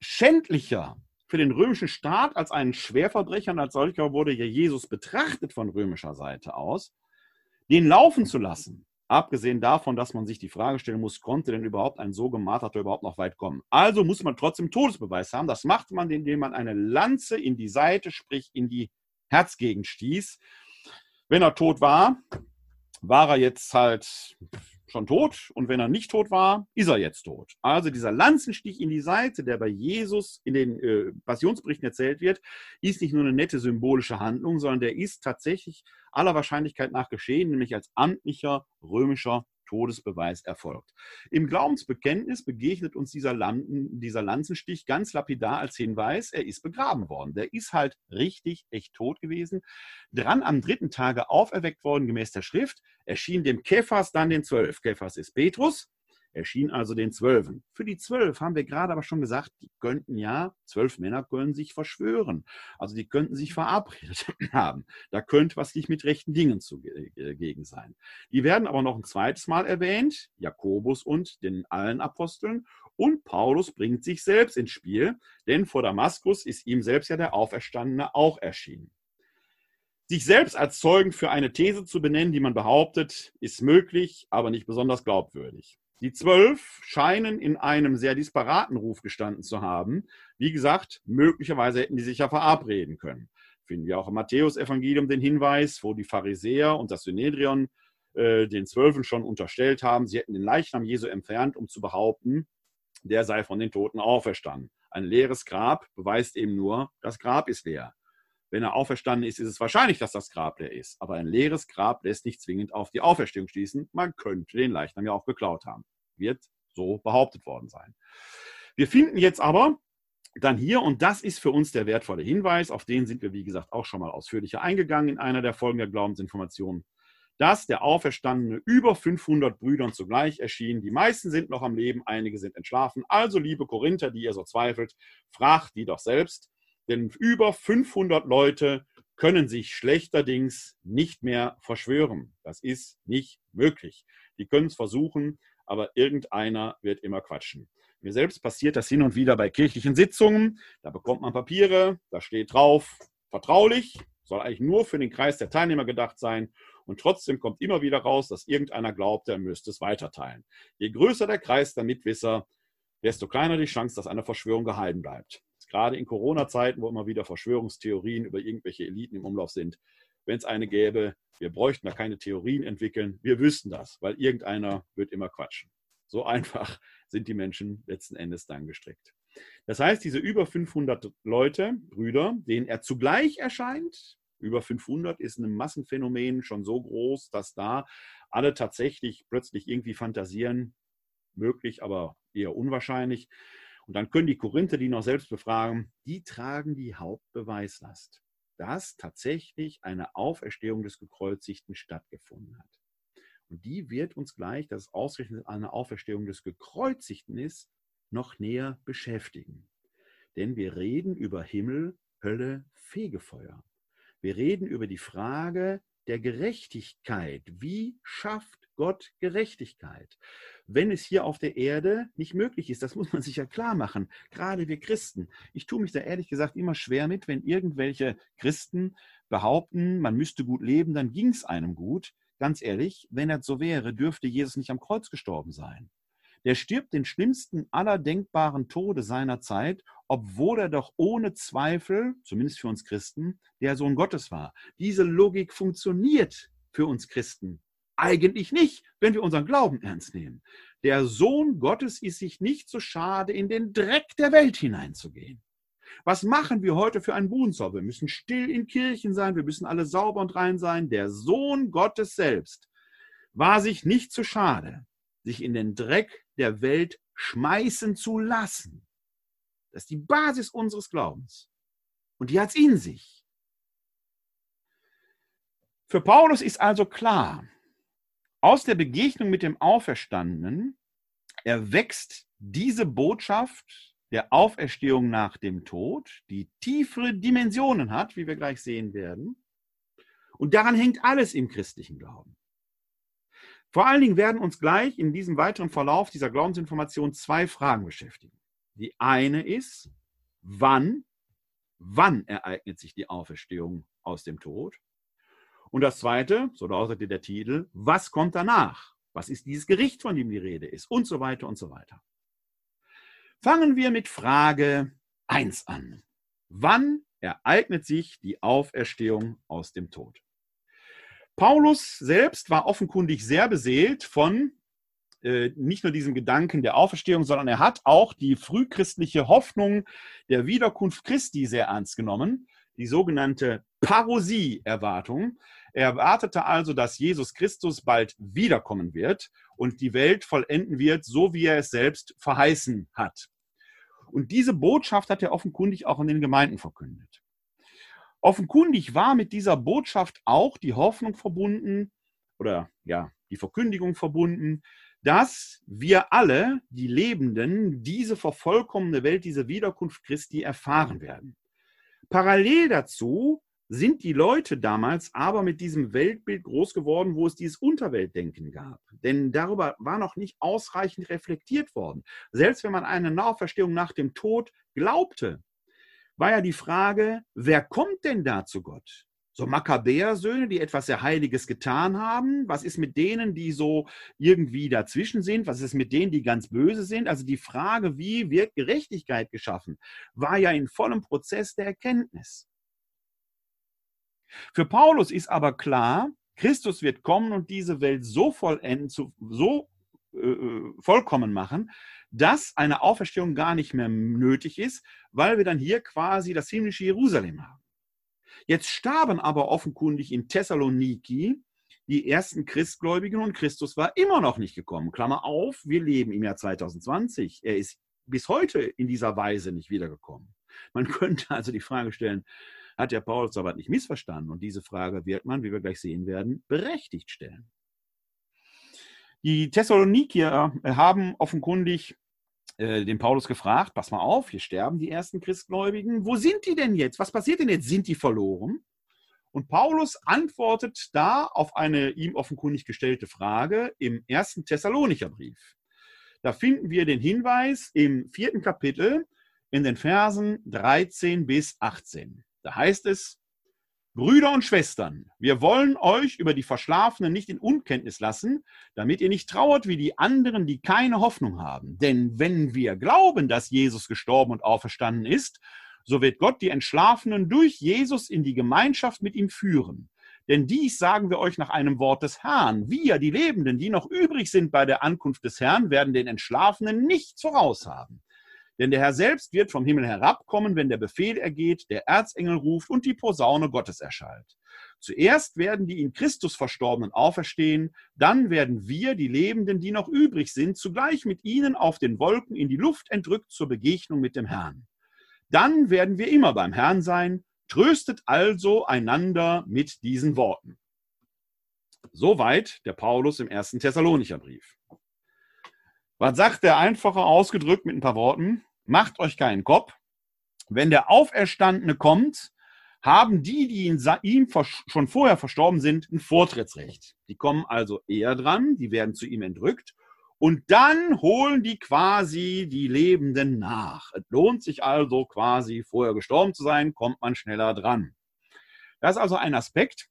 schändlicher für den römischen Staat als einen Schwerverbrecher und als solcher wurde ja Jesus betrachtet von römischer Seite aus, den laufen zu lassen. Abgesehen davon, dass man sich die Frage stellen muss, konnte denn überhaupt ein so gemarterter überhaupt noch weit kommen? Also muss man trotzdem Todesbeweis haben. Das macht man, indem man eine Lanze in die Seite, sprich in die Herzgegend stieß. Wenn er tot war, war er jetzt halt schon tot und wenn er nicht tot war, ist er jetzt tot. Also dieser Lanzenstich in die Seite, der bei Jesus in den äh, Passionsberichten erzählt wird, ist nicht nur eine nette symbolische Handlung, sondern der ist tatsächlich aller Wahrscheinlichkeit nach geschehen, nämlich als amtlicher römischer Todesbeweis erfolgt. Im Glaubensbekenntnis begegnet uns dieser, Landen, dieser Lanzenstich ganz lapidar als Hinweis, er ist begraben worden. Der ist halt richtig, echt tot gewesen. Dran am dritten Tage auferweckt worden, gemäß der Schrift, erschien dem Kephas dann den Zwölf. Kephas ist Petrus erschien also den Zwölfen. Für die Zwölf haben wir gerade aber schon gesagt, die könnten ja, zwölf Männer können sich verschwören. Also die könnten sich verabredet haben. Da könnte was nicht mit rechten Dingen zugegen sein. Die werden aber noch ein zweites Mal erwähnt, Jakobus und den allen Aposteln. Und Paulus bringt sich selbst ins Spiel, denn vor Damaskus ist ihm selbst ja der Auferstandene auch erschienen. Sich selbst als Zeugen für eine These zu benennen, die man behauptet, ist möglich, aber nicht besonders glaubwürdig. Die zwölf scheinen in einem sehr disparaten Ruf gestanden zu haben. Wie gesagt, möglicherweise hätten die sich ja verabreden können. Finden wir auch im Matthäus-Evangelium den Hinweis, wo die Pharisäer und das Synedrion äh, den Zwölfen schon unterstellt haben, sie hätten den Leichnam Jesu entfernt, um zu behaupten, der sei von den Toten auferstanden. Ein leeres Grab beweist eben nur, das Grab ist leer. Wenn er auferstanden ist, ist es wahrscheinlich, dass das Grab leer ist. Aber ein leeres Grab lässt nicht zwingend auf die Auferstehung schließen. Man könnte den Leichnam ja auch geklaut haben. Wird so behauptet worden sein. Wir finden jetzt aber dann hier, und das ist für uns der wertvolle Hinweis, auf den sind wir, wie gesagt, auch schon mal ausführlicher eingegangen in einer der Folgen der Glaubensinformationen, dass der Auferstandene über 500 Brüdern zugleich erschien. Die meisten sind noch am Leben, einige sind entschlafen. Also, liebe Korinther, die ihr so zweifelt, fragt die doch selbst. Denn über 500 Leute können sich schlechterdings nicht mehr verschwören. Das ist nicht möglich. Die können es versuchen, aber irgendeiner wird immer quatschen. Mir selbst passiert das hin und wieder bei kirchlichen Sitzungen. Da bekommt man Papiere, da steht drauf, vertraulich, soll eigentlich nur für den Kreis der Teilnehmer gedacht sein. Und trotzdem kommt immer wieder raus, dass irgendeiner glaubt, er müsste es weiterteilen. Je größer der Kreis der Mitwisser, desto kleiner die Chance, dass eine Verschwörung geheim bleibt gerade in Corona-Zeiten, wo immer wieder Verschwörungstheorien über irgendwelche Eliten im Umlauf sind, wenn es eine gäbe, wir bräuchten da keine Theorien entwickeln. Wir wüssten das, weil irgendeiner wird immer quatschen. So einfach sind die Menschen letzten Endes dann gestrickt. Das heißt, diese über 500 Leute, Brüder, denen er zugleich erscheint, über 500 ist ein Massenphänomen schon so groß, dass da alle tatsächlich plötzlich irgendwie fantasieren, möglich, aber eher unwahrscheinlich, und dann können die Korinther, die noch selbst befragen, die tragen die Hauptbeweislast, dass tatsächlich eine Auferstehung des Gekreuzigten stattgefunden hat. Und die wird uns gleich, dass es ausgerechnet eine Auferstehung des Gekreuzigten ist, noch näher beschäftigen. Denn wir reden über Himmel, Hölle, Fegefeuer. Wir reden über die Frage der Gerechtigkeit. Wie schafft Gott Gerechtigkeit? wenn es hier auf der Erde nicht möglich ist. Das muss man sich ja klar machen. Gerade wir Christen. Ich tue mich da ehrlich gesagt immer schwer mit, wenn irgendwelche Christen behaupten, man müsste gut leben, dann ging es einem gut. Ganz ehrlich, wenn das so wäre, dürfte Jesus nicht am Kreuz gestorben sein. Der stirbt den schlimmsten aller denkbaren Tode seiner Zeit, obwohl er doch ohne Zweifel, zumindest für uns Christen, der Sohn Gottes war. Diese Logik funktioniert für uns Christen eigentlich nicht, wenn wir unseren Glauben ernst nehmen. Der Sohn Gottes ist sich nicht so schade, in den Dreck der Welt hineinzugehen. Was machen wir heute für einen Bußzoll? Wir müssen still in Kirchen sein, wir müssen alle sauber und rein sein. Der Sohn Gottes selbst war sich nicht zu schade, sich in den Dreck der Welt schmeißen zu lassen. Das ist die Basis unseres Glaubens. Und die hat es in sich. Für Paulus ist also klar, aus der Begegnung mit dem Auferstandenen erwächst diese Botschaft der Auferstehung nach dem Tod, die tiefere Dimensionen hat, wie wir gleich sehen werden. Und daran hängt alles im christlichen Glauben. Vor allen Dingen werden uns gleich in diesem weiteren Verlauf dieser Glaubensinformation zwei Fragen beschäftigen. Die eine ist, wann, wann ereignet sich die Auferstehung aus dem Tod? Und das zweite, so lautete der Titel, was kommt danach? Was ist dieses Gericht, von dem die Rede ist? Und so weiter und so weiter. Fangen wir mit Frage 1 an. Wann ereignet sich die Auferstehung aus dem Tod? Paulus selbst war offenkundig sehr beseelt von äh, nicht nur diesem Gedanken der Auferstehung, sondern er hat auch die frühchristliche Hoffnung der Wiederkunft Christi sehr ernst genommen, die sogenannte Parosie-Erwartung. Er erwartete also, dass Jesus Christus bald wiederkommen wird und die Welt vollenden wird, so wie er es selbst verheißen hat. Und diese Botschaft hat er offenkundig auch in den Gemeinden verkündet. Offenkundig war mit dieser Botschaft auch die Hoffnung verbunden oder ja, die Verkündigung verbunden, dass wir alle, die Lebenden, diese vervollkommene Welt, diese Wiederkunft Christi erfahren werden. Parallel dazu sind die Leute damals aber mit diesem Weltbild groß geworden, wo es dieses Unterweltdenken gab. Denn darüber war noch nicht ausreichend reflektiert worden. Selbst wenn man eine Nahverstehung nach dem Tod glaubte, war ja die Frage, wer kommt denn da zu Gott? So Makkabäersöhne, die etwas sehr Heiliges getan haben. Was ist mit denen, die so irgendwie dazwischen sind? Was ist mit denen, die ganz böse sind? Also die Frage, wie wird Gerechtigkeit geschaffen, war ja in vollem Prozess der Erkenntnis. Für Paulus ist aber klar, Christus wird kommen und diese Welt so vollenden, so äh, äh, vollkommen machen, dass eine Auferstehung gar nicht mehr nötig ist, weil wir dann hier quasi das himmlische Jerusalem haben. Jetzt starben aber offenkundig in Thessaloniki die ersten Christgläubigen und Christus war immer noch nicht gekommen. Klammer auf, wir leben im Jahr 2020. Er ist bis heute in dieser Weise nicht wiedergekommen. Man könnte also die Frage stellen, hat der Paulus aber nicht missverstanden? Und diese Frage wird man, wie wir gleich sehen werden, berechtigt stellen. Die Thessalonikier haben offenkundig äh, den Paulus gefragt, pass mal auf, hier sterben die ersten Christgläubigen. Wo sind die denn jetzt? Was passiert denn jetzt? Sind die verloren? Und Paulus antwortet da auf eine ihm offenkundig gestellte Frage im ersten Thessalonicher Brief. Da finden wir den Hinweis im vierten Kapitel in den Versen 13 bis 18. Da heißt es, Brüder und Schwestern, wir wollen euch über die Verschlafenen nicht in Unkenntnis lassen, damit ihr nicht trauert wie die anderen, die keine Hoffnung haben. Denn wenn wir glauben, dass Jesus gestorben und auferstanden ist, so wird Gott die Entschlafenen durch Jesus in die Gemeinschaft mit ihm führen. Denn dies sagen wir euch nach einem Wort des Herrn. Wir, die Lebenden, die noch übrig sind bei der Ankunft des Herrn, werden den Entschlafenen nichts voraus haben. Denn der Herr selbst wird vom Himmel herabkommen, wenn der Befehl ergeht, der Erzengel ruft und die Posaune Gottes erschallt. Zuerst werden die in Christus Verstorbenen auferstehen, dann werden wir, die Lebenden, die noch übrig sind, zugleich mit ihnen auf den Wolken in die Luft entrückt zur Begegnung mit dem Herrn. Dann werden wir immer beim Herrn sein. Tröstet also einander mit diesen Worten. Soweit der Paulus im ersten Thessalonicher Brief. Was sagt der einfacher ausgedrückt mit ein paar Worten? Macht euch keinen Kopf. Wenn der Auferstandene kommt, haben die, die in ihm schon vorher verstorben sind, ein Vortrittsrecht. Die kommen also eher dran, die werden zu ihm entrückt und dann holen die quasi die Lebenden nach. Es lohnt sich also quasi vorher gestorben zu sein, kommt man schneller dran. Das ist also ein Aspekt,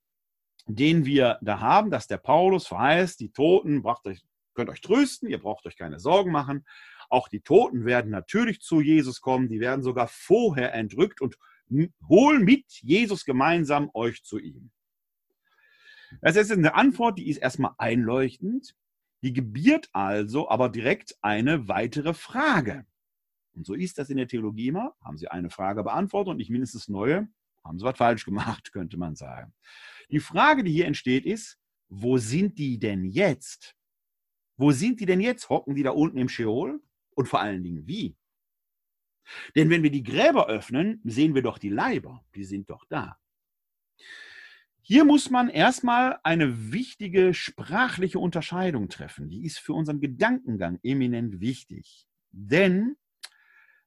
den wir da haben, dass der Paulus verheißt, die Toten bracht euch könnt euch trösten, ihr braucht euch keine Sorgen machen. Auch die Toten werden natürlich zu Jesus kommen, die werden sogar vorher entrückt und holen mit Jesus gemeinsam euch zu ihm. Das ist eine Antwort, die ist erstmal einleuchtend, die gebiert also aber direkt eine weitere Frage. Und so ist das in der Theologie immer. Haben Sie eine Frage beantwortet und nicht mindestens neue, haben Sie was falsch gemacht, könnte man sagen. Die Frage, die hier entsteht, ist, wo sind die denn jetzt? Wo sind die denn jetzt? Hocken die da unten im Scheol? Und vor allen Dingen wie? Denn wenn wir die Gräber öffnen, sehen wir doch die Leiber. Die sind doch da. Hier muss man erstmal eine wichtige sprachliche Unterscheidung treffen. Die ist für unseren Gedankengang eminent wichtig. Denn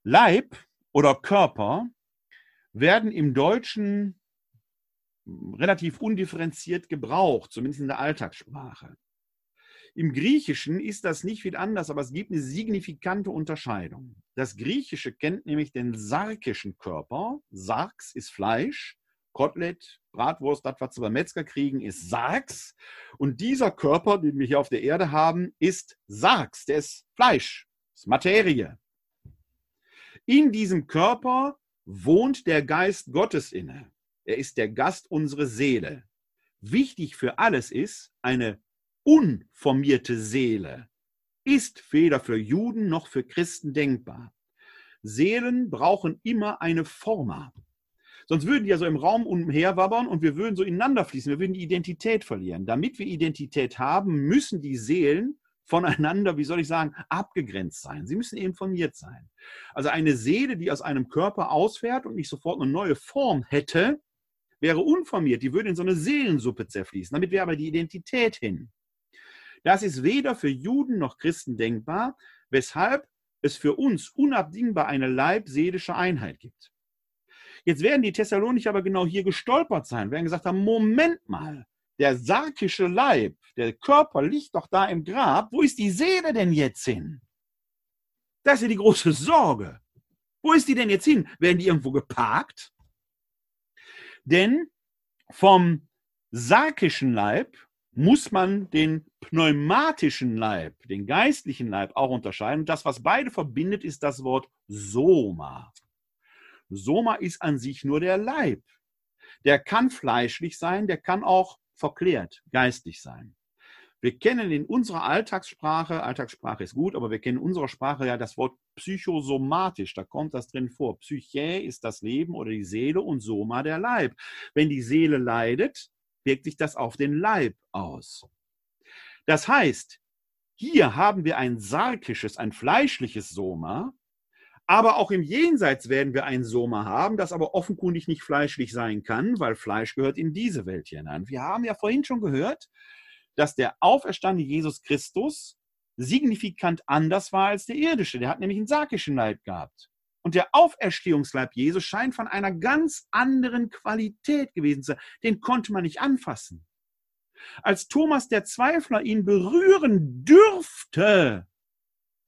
Leib oder Körper werden im Deutschen relativ undifferenziert gebraucht, zumindest in der Alltagssprache. Im Griechischen ist das nicht viel anders, aber es gibt eine signifikante Unterscheidung. Das Griechische kennt nämlich den sarkischen Körper. Sarx ist Fleisch, Kotelett, Bratwurst, das, was wir beim Metzger kriegen, ist Sarx. Und dieser Körper, den wir hier auf der Erde haben, ist Sarx, der ist Fleisch, ist Materie. In diesem Körper wohnt der Geist Gottes inne. Er ist der Gast unserer Seele. Wichtig für alles ist eine unformierte Seele ist weder für Juden noch für Christen denkbar. Seelen brauchen immer eine Forma. Sonst würden die ja so im Raum umherwabbern und wir würden so ineinander fließen. Wir würden die Identität verlieren. Damit wir Identität haben, müssen die Seelen voneinander, wie soll ich sagen, abgegrenzt sein. Sie müssen eben formiert sein. Also eine Seele, die aus einem Körper ausfährt und nicht sofort eine neue Form hätte, wäre unformiert. Die würde in so eine Seelensuppe zerfließen. Damit wäre aber die Identität hin. Das ist weder für Juden noch Christen denkbar, weshalb es für uns unabdingbar eine leib-seelische Einheit gibt. Jetzt werden die Thessalonicher aber genau hier gestolpert sein, werden gesagt haben, Moment mal, der sarkische Leib, der Körper liegt doch da im Grab, wo ist die Seele denn jetzt hin? Das ist ja die große Sorge. Wo ist die denn jetzt hin? Werden die irgendwo geparkt? Denn vom sarkischen Leib muss man den pneumatischen Leib, den geistlichen Leib auch unterscheiden. Das, was beide verbindet, ist das Wort Soma. Soma ist an sich nur der Leib. Der kann fleischlich sein, der kann auch verklärt, geistlich sein. Wir kennen in unserer Alltagssprache, Alltagssprache ist gut, aber wir kennen in unserer Sprache ja das Wort psychosomatisch, da kommt das drin vor. Psyche ist das Leben oder die Seele und Soma der Leib. Wenn die Seele leidet, wirkt sich das auf den Leib aus. Das heißt, hier haben wir ein sarkisches, ein fleischliches Soma, aber auch im Jenseits werden wir ein Soma haben, das aber offenkundig nicht fleischlich sein kann, weil Fleisch gehört in diese Welt hinein. Wir haben ja vorhin schon gehört, dass der auferstandene Jesus Christus signifikant anders war als der irdische. Der hat nämlich einen sarkischen Leib gehabt. Und der Auferstehungsleib Jesus scheint von einer ganz anderen Qualität gewesen zu sein. Den konnte man nicht anfassen. Als Thomas der Zweifler ihn berühren dürfte,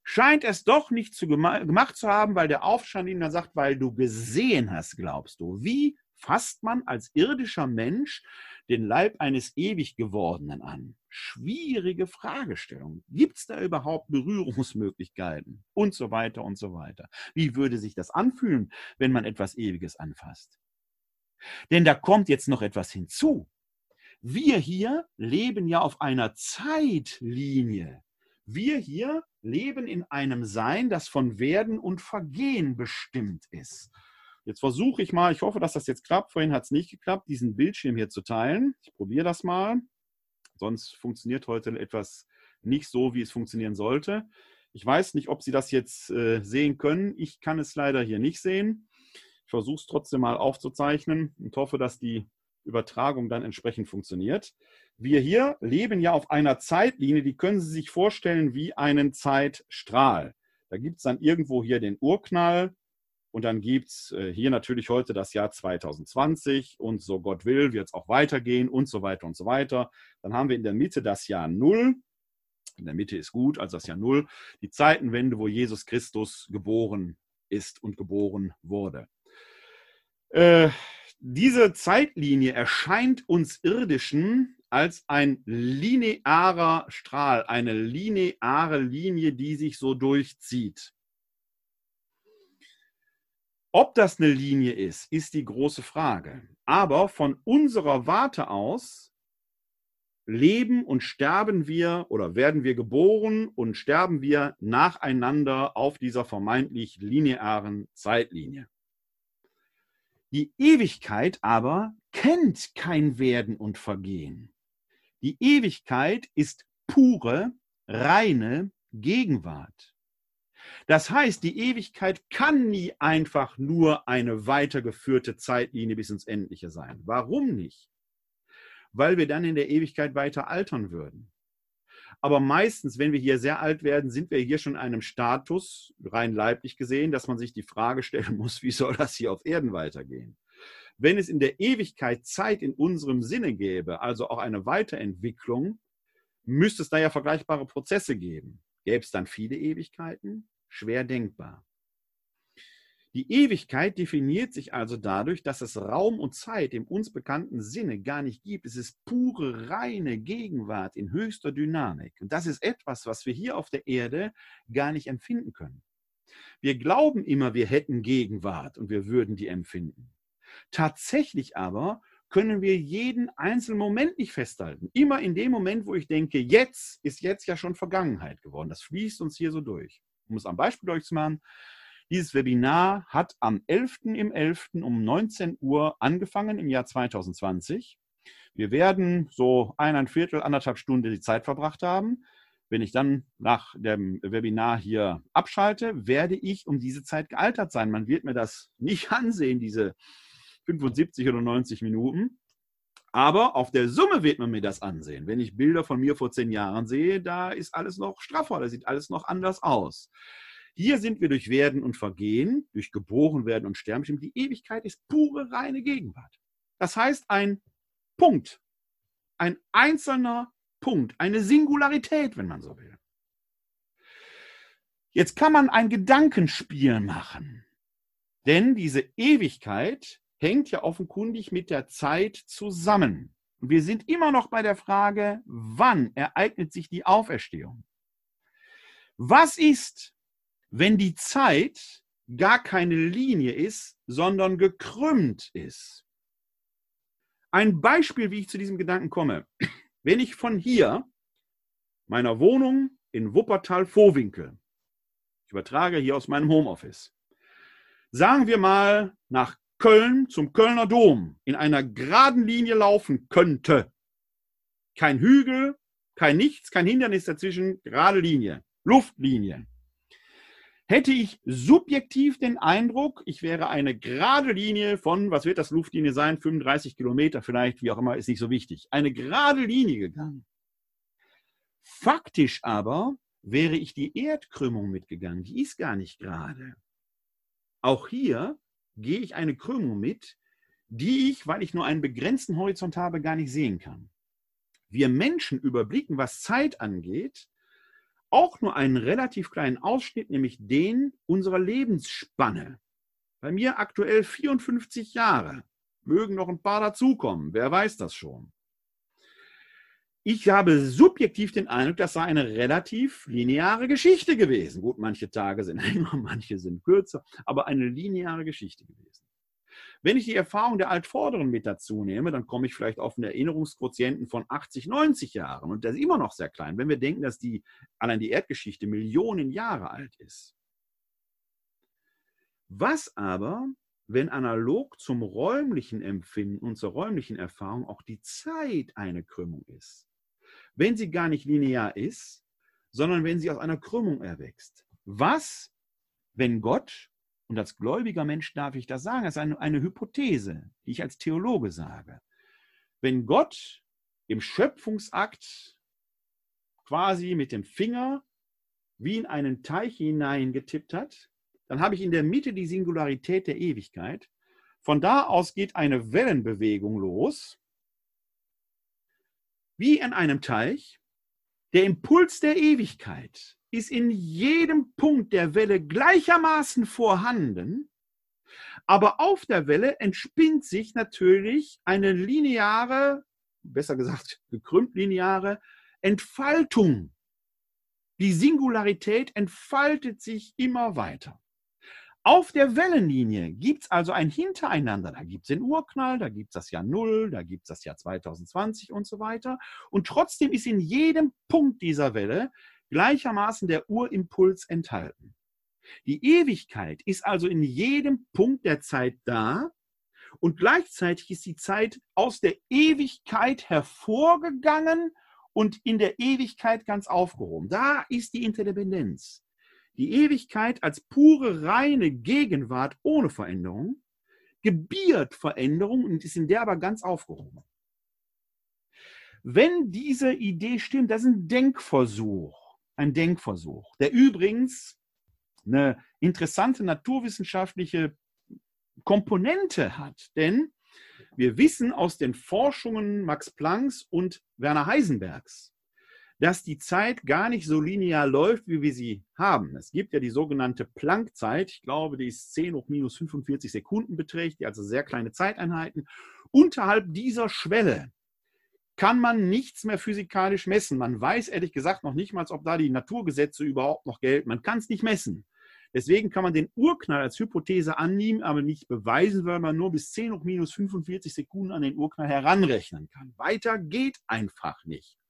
scheint es doch nicht zu gemacht zu haben, weil der Aufstand ihm dann sagt, weil du gesehen hast, glaubst du. Wie fasst man als irdischer Mensch den Leib eines ewig gewordenen an? Schwierige Fragestellung. Gibt es da überhaupt Berührungsmöglichkeiten? Und so weiter und so weiter. Wie würde sich das anfühlen, wenn man etwas Ewiges anfasst? Denn da kommt jetzt noch etwas hinzu. Wir hier leben ja auf einer Zeitlinie. Wir hier leben in einem Sein, das von Werden und Vergehen bestimmt ist. Jetzt versuche ich mal, ich hoffe, dass das jetzt klappt. Vorhin hat es nicht geklappt, diesen Bildschirm hier zu teilen. Ich probiere das mal. Sonst funktioniert heute etwas nicht so, wie es funktionieren sollte. Ich weiß nicht, ob Sie das jetzt äh, sehen können. Ich kann es leider hier nicht sehen. Ich versuche es trotzdem mal aufzuzeichnen und hoffe, dass die Übertragung dann entsprechend funktioniert. Wir hier leben ja auf einer Zeitlinie, die können Sie sich vorstellen wie einen Zeitstrahl. Da gibt es dann irgendwo hier den Urknall, und dann gibt es äh, hier natürlich heute das Jahr 2020 und so Gott will, wird es auch weitergehen und so weiter und so weiter. Dann haben wir in der Mitte das Jahr Null. In der Mitte ist gut, also das Jahr Null. Die Zeitenwende, wo Jesus Christus geboren ist und geboren wurde. Äh, diese Zeitlinie erscheint uns Irdischen als ein linearer Strahl, eine lineare Linie, die sich so durchzieht. Ob das eine Linie ist, ist die große Frage. Aber von unserer Warte aus leben und sterben wir oder werden wir geboren und sterben wir nacheinander auf dieser vermeintlich linearen Zeitlinie. Die Ewigkeit aber kennt kein Werden und Vergehen. Die Ewigkeit ist pure, reine Gegenwart. Das heißt, die Ewigkeit kann nie einfach nur eine weitergeführte Zeitlinie bis ins Endliche sein. Warum nicht? Weil wir dann in der Ewigkeit weiter altern würden. Aber meistens, wenn wir hier sehr alt werden, sind wir hier schon in einem Status, rein leiblich gesehen, dass man sich die Frage stellen muss, wie soll das hier auf Erden weitergehen? Wenn es in der Ewigkeit Zeit in unserem Sinne gäbe, also auch eine Weiterentwicklung, müsste es da ja vergleichbare Prozesse geben. Gäbe es dann viele Ewigkeiten? Schwer denkbar. Die Ewigkeit definiert sich also dadurch, dass es Raum und Zeit im uns bekannten Sinne gar nicht gibt. Es ist pure, reine Gegenwart in höchster Dynamik. Und das ist etwas, was wir hier auf der Erde gar nicht empfinden können. Wir glauben immer, wir hätten Gegenwart und wir würden die empfinden. Tatsächlich aber können wir jeden einzelnen Moment nicht festhalten. Immer in dem Moment, wo ich denke, jetzt ist jetzt ja schon Vergangenheit geworden. Das fließt uns hier so durch. Um es am Beispiel durchzumachen, dieses Webinar hat am 11. im 11. um 19 Uhr angefangen im Jahr 2020. Wir werden so eineinhalb Viertel, anderthalb Stunden die Zeit verbracht haben. Wenn ich dann nach dem Webinar hier abschalte, werde ich um diese Zeit gealtert sein. Man wird mir das nicht ansehen, diese 75 oder 90 Minuten. Aber auf der Summe wird man mir das ansehen. Wenn ich Bilder von mir vor zehn Jahren sehe, da ist alles noch straffer, da sieht alles noch anders aus. Hier sind wir durch Werden und Vergehen, durch geboren werden und sterben. Die Ewigkeit ist pure, reine Gegenwart. Das heißt, ein Punkt, ein einzelner Punkt, eine Singularität, wenn man so will. Jetzt kann man ein Gedankenspiel machen. Denn diese Ewigkeit hängt ja offenkundig mit der Zeit zusammen. Wir sind immer noch bei der Frage, wann ereignet sich die Auferstehung? Was ist, wenn die Zeit gar keine Linie ist, sondern gekrümmt ist. Ein Beispiel, wie ich zu diesem Gedanken komme. Wenn ich von hier, meiner Wohnung in Wuppertal-Vohwinkel, ich übertrage hier aus meinem Homeoffice, sagen wir mal nach Köln zum Kölner Dom in einer geraden Linie laufen könnte. Kein Hügel, kein Nichts, kein Hindernis dazwischen, gerade Linie, Luftlinie hätte ich subjektiv den Eindruck, ich wäre eine gerade Linie von, was wird das Luftlinie sein, 35 Kilometer vielleicht, wie auch immer, ist nicht so wichtig, eine gerade Linie gegangen. Faktisch aber wäre ich die Erdkrümmung mitgegangen, die ist gar nicht gerade. Auch hier gehe ich eine Krümmung mit, die ich, weil ich nur einen begrenzten Horizont habe, gar nicht sehen kann. Wir Menschen überblicken, was Zeit angeht, auch nur einen relativ kleinen Ausschnitt, nämlich den unserer Lebensspanne. Bei mir aktuell 54 Jahre. Mögen noch ein paar dazukommen, wer weiß das schon. Ich habe subjektiv den Eindruck, das sei eine relativ lineare Geschichte gewesen. Gut, manche Tage sind länger, manche sind kürzer, aber eine lineare Geschichte gewesen. Wenn ich die Erfahrung der Altvorderen mit dazu nehme, dann komme ich vielleicht auf einen Erinnerungsquotienten von 80, 90 Jahren. Und der ist immer noch sehr klein, wenn wir denken, dass die, allein die Erdgeschichte Millionen Jahre alt ist. Was aber, wenn analog zum räumlichen Empfinden und zur räumlichen Erfahrung auch die Zeit eine Krümmung ist? Wenn sie gar nicht linear ist, sondern wenn sie aus einer Krümmung erwächst. Was, wenn Gott und als gläubiger Mensch darf ich das sagen. Das ist eine, eine Hypothese, die ich als Theologe sage. Wenn Gott im Schöpfungsakt quasi mit dem Finger wie in einen Teich hineingetippt hat, dann habe ich in der Mitte die Singularität der Ewigkeit. Von da aus geht eine Wellenbewegung los, wie in einem Teich. Der Impuls der Ewigkeit ist in jedem Punkt der Welle gleichermaßen vorhanden, aber auf der Welle entspinnt sich natürlich eine lineare, besser gesagt gekrümmt lineare Entfaltung. Die Singularität entfaltet sich immer weiter. Auf der Wellenlinie gibt es also ein Hintereinander. Da gibt es den Urknall, da gibt es das Jahr Null, da gibt es das Jahr 2020 und so weiter. Und trotzdem ist in jedem Punkt dieser Welle gleichermaßen der Urimpuls enthalten. Die Ewigkeit ist also in jedem Punkt der Zeit da und gleichzeitig ist die Zeit aus der Ewigkeit hervorgegangen und in der Ewigkeit ganz aufgehoben. Da ist die Interdependenz. Die Ewigkeit als pure, reine Gegenwart ohne Veränderung gebiert Veränderung und ist in der aber ganz aufgehoben. Wenn diese Idee stimmt, das ist ein Denkversuch, ein Denkversuch, der übrigens eine interessante naturwissenschaftliche Komponente hat. Denn wir wissen aus den Forschungen Max Plancks und Werner Heisenbergs, dass die Zeit gar nicht so linear läuft, wie wir sie haben. Es gibt ja die sogenannte Planck-Zeit. Ich glaube, die ist 10 hoch minus 45 Sekunden beträgt, die also sehr kleine Zeiteinheiten. Unterhalb dieser Schwelle kann man nichts mehr physikalisch messen. Man weiß ehrlich gesagt noch nicht mal, ob da die Naturgesetze überhaupt noch gelten. Man kann es nicht messen. Deswegen kann man den Urknall als Hypothese annehmen, aber nicht beweisen, weil man nur bis 10 hoch minus 45 Sekunden an den Urknall heranrechnen kann. Weiter geht einfach nicht.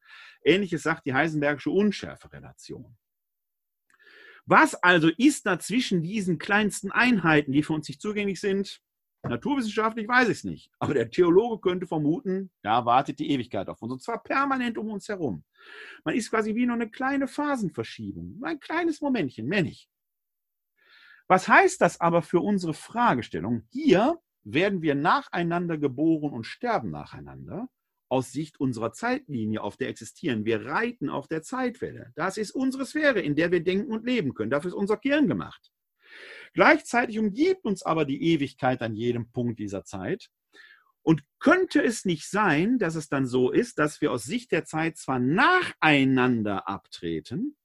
Ähnliches sagt die Heisenbergische Unschärferelation. Was also ist da zwischen diesen kleinsten Einheiten, die für uns nicht zugänglich sind? Naturwissenschaftlich weiß ich es nicht. Aber der Theologe könnte vermuten, da wartet die Ewigkeit auf uns. Und zwar permanent um uns herum. Man ist quasi wie nur eine kleine Phasenverschiebung. Ein kleines Momentchen, mehr nicht. Was heißt das aber für unsere Fragestellung? Hier werden wir nacheinander geboren und sterben nacheinander aus Sicht unserer Zeitlinie, auf der existieren. Wir reiten auf der Zeitwelle. Das ist unsere Sphäre, in der wir denken und leben können. Dafür ist unser Gehirn gemacht. Gleichzeitig umgibt uns aber die Ewigkeit an jedem Punkt dieser Zeit. Und könnte es nicht sein, dass es dann so ist, dass wir aus Sicht der Zeit zwar nacheinander abtreten,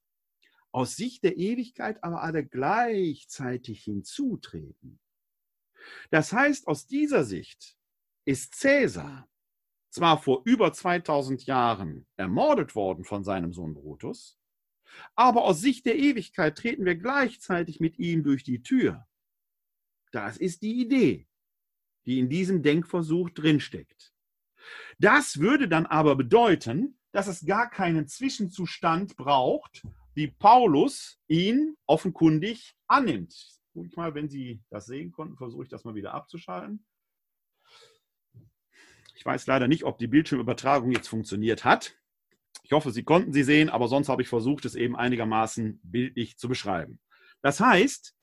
aus Sicht der Ewigkeit aber alle gleichzeitig hinzutreten. Das heißt, aus dieser Sicht ist Cäsar zwar vor über 2000 Jahren ermordet worden von seinem Sohn Brutus, aber aus Sicht der Ewigkeit treten wir gleichzeitig mit ihm durch die Tür. Das ist die Idee, die in diesem Denkversuch drinsteckt. Das würde dann aber bedeuten, dass es gar keinen Zwischenzustand braucht, wie Paulus ihn offenkundig annimmt. Guck ich mal, wenn Sie das sehen konnten, versuche ich das mal wieder abzuschalten. Ich weiß leider nicht, ob die Bildschirmübertragung jetzt funktioniert hat. Ich hoffe, Sie konnten sie sehen, aber sonst habe ich versucht, es eben einigermaßen bildlich zu beschreiben. Das heißt,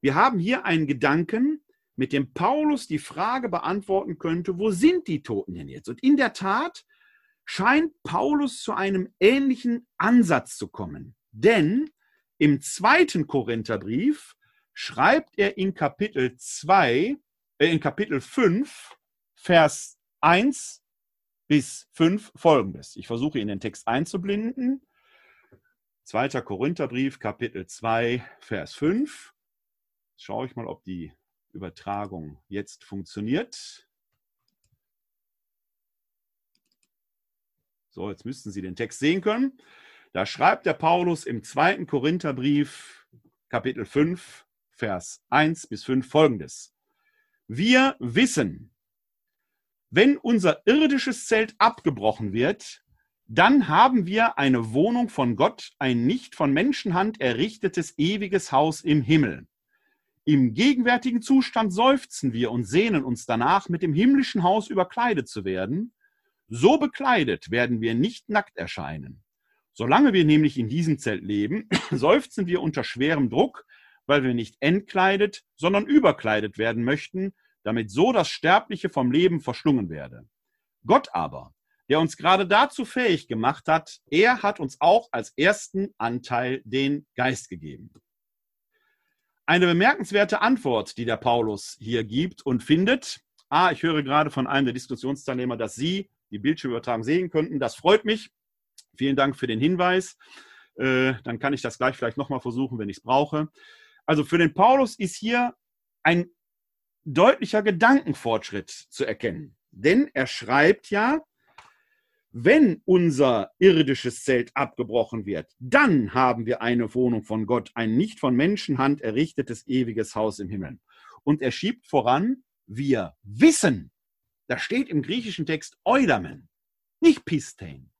wir haben hier einen Gedanken, mit dem Paulus die Frage beantworten könnte, wo sind die Toten denn jetzt? Und in der Tat scheint Paulus zu einem ähnlichen Ansatz zu kommen. Denn im zweiten Korintherbrief schreibt er in Kapitel 2, äh, in Kapitel 5, Vers 1 bis 5 folgendes. Ich versuche in den Text einzublenden. Zweiter Korintherbrief, Kapitel 2, Vers 5. Jetzt schaue ich mal, ob die Übertragung jetzt funktioniert. So, jetzt müssten Sie den Text sehen können. Da schreibt der Paulus im zweiten Korintherbrief, Kapitel 5, Vers 1 bis 5 folgendes. Wir wissen, wenn unser irdisches Zelt abgebrochen wird, dann haben wir eine Wohnung von Gott, ein nicht von Menschenhand errichtetes ewiges Haus im Himmel. Im gegenwärtigen Zustand seufzen wir und sehnen uns danach, mit dem himmlischen Haus überkleidet zu werden. So bekleidet werden wir nicht nackt erscheinen. Solange wir nämlich in diesem Zelt leben, seufzen wir unter schwerem Druck, weil wir nicht entkleidet, sondern überkleidet werden möchten, damit so das Sterbliche vom Leben verschlungen werde. Gott aber, der uns gerade dazu fähig gemacht hat, er hat uns auch als ersten Anteil den Geist gegeben. Eine bemerkenswerte Antwort, die der Paulus hier gibt und findet. Ah, ich höre gerade von einem der Diskussionsteilnehmer, dass Sie die Bildschirmübertragung sehen könnten. Das freut mich. Vielen Dank für den Hinweis. Äh, dann kann ich das gleich vielleicht nochmal versuchen, wenn ich es brauche. Also für den Paulus ist hier ein deutlicher Gedankenfortschritt zu erkennen. Denn er schreibt ja, wenn unser irdisches Zelt abgebrochen wird, dann haben wir eine Wohnung von Gott, ein nicht von Menschenhand errichtetes ewiges Haus im Himmel. Und er schiebt voran, wir wissen, da steht im griechischen Text Eudamen, nicht Pistein.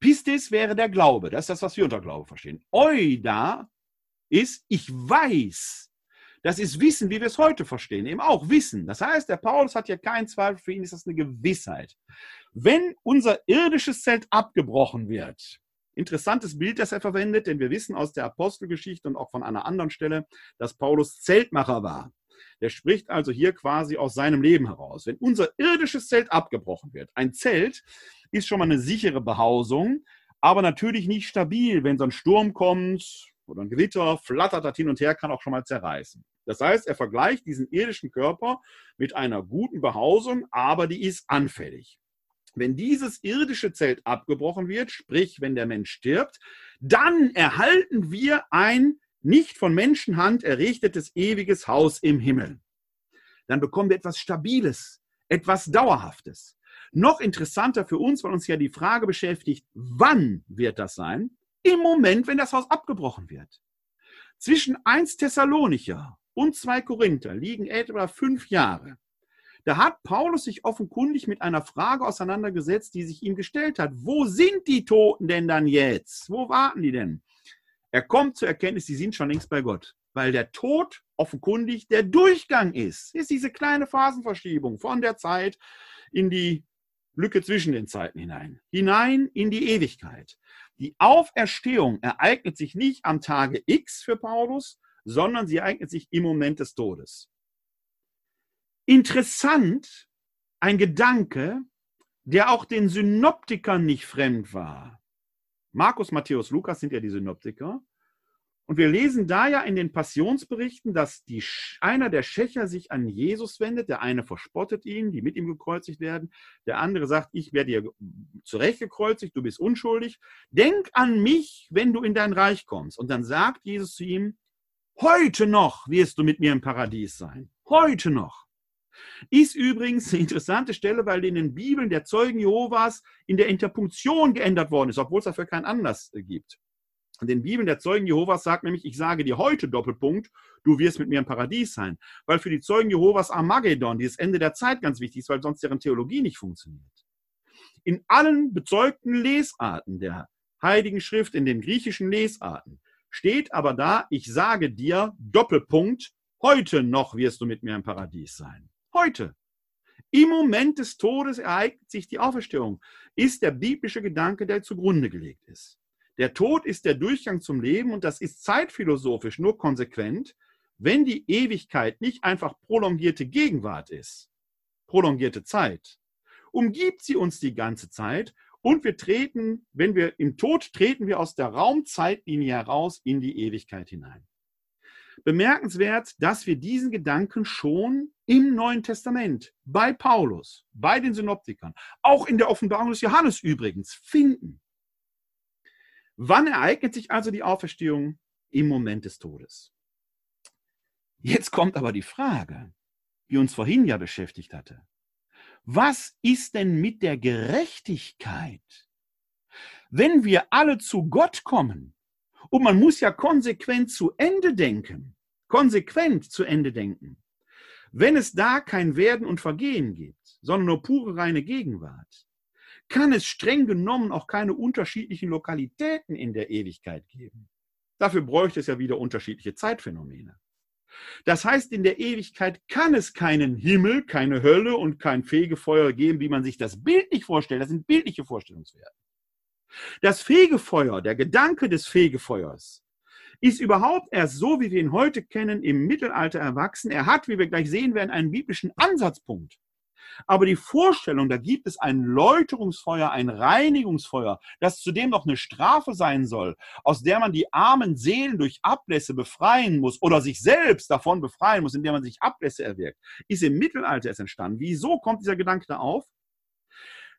Pistis wäre der Glaube. Das ist das, was wir unter Glaube verstehen. Euda ist, ich weiß. Das ist Wissen, wie wir es heute verstehen. Eben auch Wissen. Das heißt, der Paulus hat ja keinen Zweifel. Für ihn ist das eine Gewissheit. Wenn unser irdisches Zelt abgebrochen wird, interessantes Bild, das er verwendet, denn wir wissen aus der Apostelgeschichte und auch von einer anderen Stelle, dass Paulus Zeltmacher war. Der spricht also hier quasi aus seinem Leben heraus. Wenn unser irdisches Zelt abgebrochen wird, ein Zelt ist schon mal eine sichere Behausung, aber natürlich nicht stabil. Wenn so ein Sturm kommt oder ein Gewitter, flattert das hin und her, kann auch schon mal zerreißen. Das heißt, er vergleicht diesen irdischen Körper mit einer guten Behausung, aber die ist anfällig. Wenn dieses irdische Zelt abgebrochen wird, sprich, wenn der Mensch stirbt, dann erhalten wir ein nicht von Menschenhand errichtetes ewiges Haus im Himmel. Dann bekommen wir etwas Stabiles, etwas Dauerhaftes. Noch interessanter für uns, weil uns ja die Frage beschäftigt, wann wird das sein? Im Moment, wenn das Haus abgebrochen wird. Zwischen 1 Thessalonicher und 2 Korinther liegen etwa fünf Jahre. Da hat Paulus sich offenkundig mit einer Frage auseinandergesetzt, die sich ihm gestellt hat. Wo sind die Toten denn dann jetzt? Wo warten die denn? Er kommt zur Erkenntnis, die sind schon längst bei Gott, weil der Tod offenkundig der Durchgang ist. Ist diese kleine Phasenverschiebung von der Zeit in die Lücke zwischen den Zeiten hinein, hinein in die Ewigkeit. Die Auferstehung ereignet sich nicht am Tage X für Paulus, sondern sie ereignet sich im Moment des Todes. Interessant, ein Gedanke, der auch den Synoptikern nicht fremd war. Markus, Matthäus, Lukas sind ja die Synoptiker. Und wir lesen da ja in den Passionsberichten, dass die, einer der Schächer sich an Jesus wendet. Der eine verspottet ihn, die mit ihm gekreuzigt werden. Der andere sagt, ich werde dir zurechtgekreuzigt, du bist unschuldig. Denk an mich, wenn du in dein Reich kommst. Und dann sagt Jesus zu ihm, heute noch wirst du mit mir im Paradies sein. Heute noch. Ist übrigens eine interessante Stelle, weil in den Bibeln der Zeugen Jehovas in der Interpunktion geändert worden ist, obwohl es dafür keinen Anlass gibt. In den Bibeln der Zeugen Jehovas sagt nämlich, ich sage dir heute Doppelpunkt, du wirst mit mir im Paradies sein. Weil für die Zeugen Jehovas Armageddon, dieses Ende der Zeit ganz wichtig ist, weil sonst deren Theologie nicht funktioniert. In allen bezeugten Lesarten der Heiligen Schrift, in den griechischen Lesarten, steht aber da, ich sage dir Doppelpunkt, heute noch wirst du mit mir im Paradies sein. Heute. Im Moment des Todes ereignet sich die Auferstehung, ist der biblische Gedanke, der zugrunde gelegt ist. Der Tod ist der Durchgang zum Leben und das ist zeitphilosophisch nur konsequent, wenn die Ewigkeit nicht einfach prolongierte Gegenwart ist, prolongierte Zeit, umgibt sie uns die ganze Zeit und wir treten, wenn wir im Tod treten wir aus der Raumzeitlinie heraus in die Ewigkeit hinein. Bemerkenswert, dass wir diesen Gedanken schon im Neuen Testament, bei Paulus, bei den Synoptikern, auch in der Offenbarung des Johannes übrigens finden. Wann ereignet sich also die Auferstehung? Im Moment des Todes. Jetzt kommt aber die Frage, die uns vorhin ja beschäftigt hatte. Was ist denn mit der Gerechtigkeit? Wenn wir alle zu Gott kommen, und man muss ja konsequent zu Ende denken, konsequent zu Ende denken, wenn es da kein Werden und Vergehen gibt, sondern nur pure reine Gegenwart, kann es streng genommen auch keine unterschiedlichen Lokalitäten in der Ewigkeit geben. Dafür bräuchte es ja wieder unterschiedliche Zeitphänomene. Das heißt, in der Ewigkeit kann es keinen Himmel, keine Hölle und kein Fegefeuer geben, wie man sich das bildlich vorstellt. Das sind bildliche Vorstellungswerte. Das Fegefeuer, der Gedanke des Fegefeuers, ist überhaupt erst so, wie wir ihn heute kennen, im Mittelalter erwachsen. Er hat, wie wir gleich sehen werden, einen biblischen Ansatzpunkt. Aber die Vorstellung, da gibt es ein Läuterungsfeuer, ein Reinigungsfeuer, das zudem noch eine Strafe sein soll, aus der man die armen Seelen durch Ablässe befreien muss oder sich selbst davon befreien muss, indem man sich Ablässe erwirkt, ist im Mittelalter erst entstanden. Wieso kommt dieser Gedanke da auf?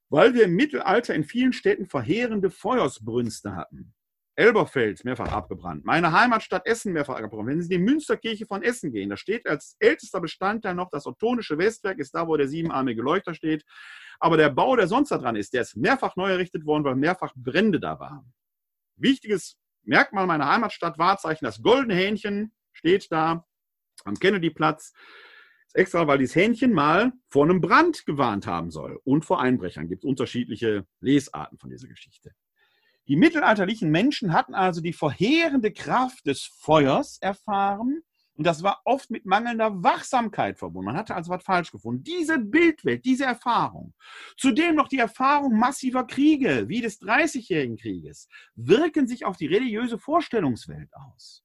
Weil wir im Mittelalter in vielen Städten verheerende Feuersbrünste hatten. Elberfeld mehrfach abgebrannt, meine Heimatstadt Essen mehrfach abgebrannt. Wenn Sie in die Münsterkirche von Essen gehen, da steht als ältester Bestandteil noch das ottonische Westwerk, ist da, wo der siebenarmige Leuchter steht. Aber der Bau, der sonst da dran ist, der ist mehrfach neu errichtet worden, weil mehrfach Brände da waren. Wichtiges Merkmal meiner Heimatstadt, Wahrzeichen, das goldene Hähnchen steht da am Kennedyplatz. Extra, weil dieses Hähnchen mal vor einem Brand gewarnt haben soll und vor Einbrechern. Gibt es unterschiedliche Lesarten von dieser Geschichte. Die mittelalterlichen Menschen hatten also die verheerende Kraft des Feuers erfahren und das war oft mit mangelnder Wachsamkeit verbunden. Man hatte also was falsch gefunden. Diese Bildwelt, diese Erfahrung, zudem noch die Erfahrung massiver Kriege wie des Dreißigjährigen Krieges, wirken sich auf die religiöse Vorstellungswelt aus.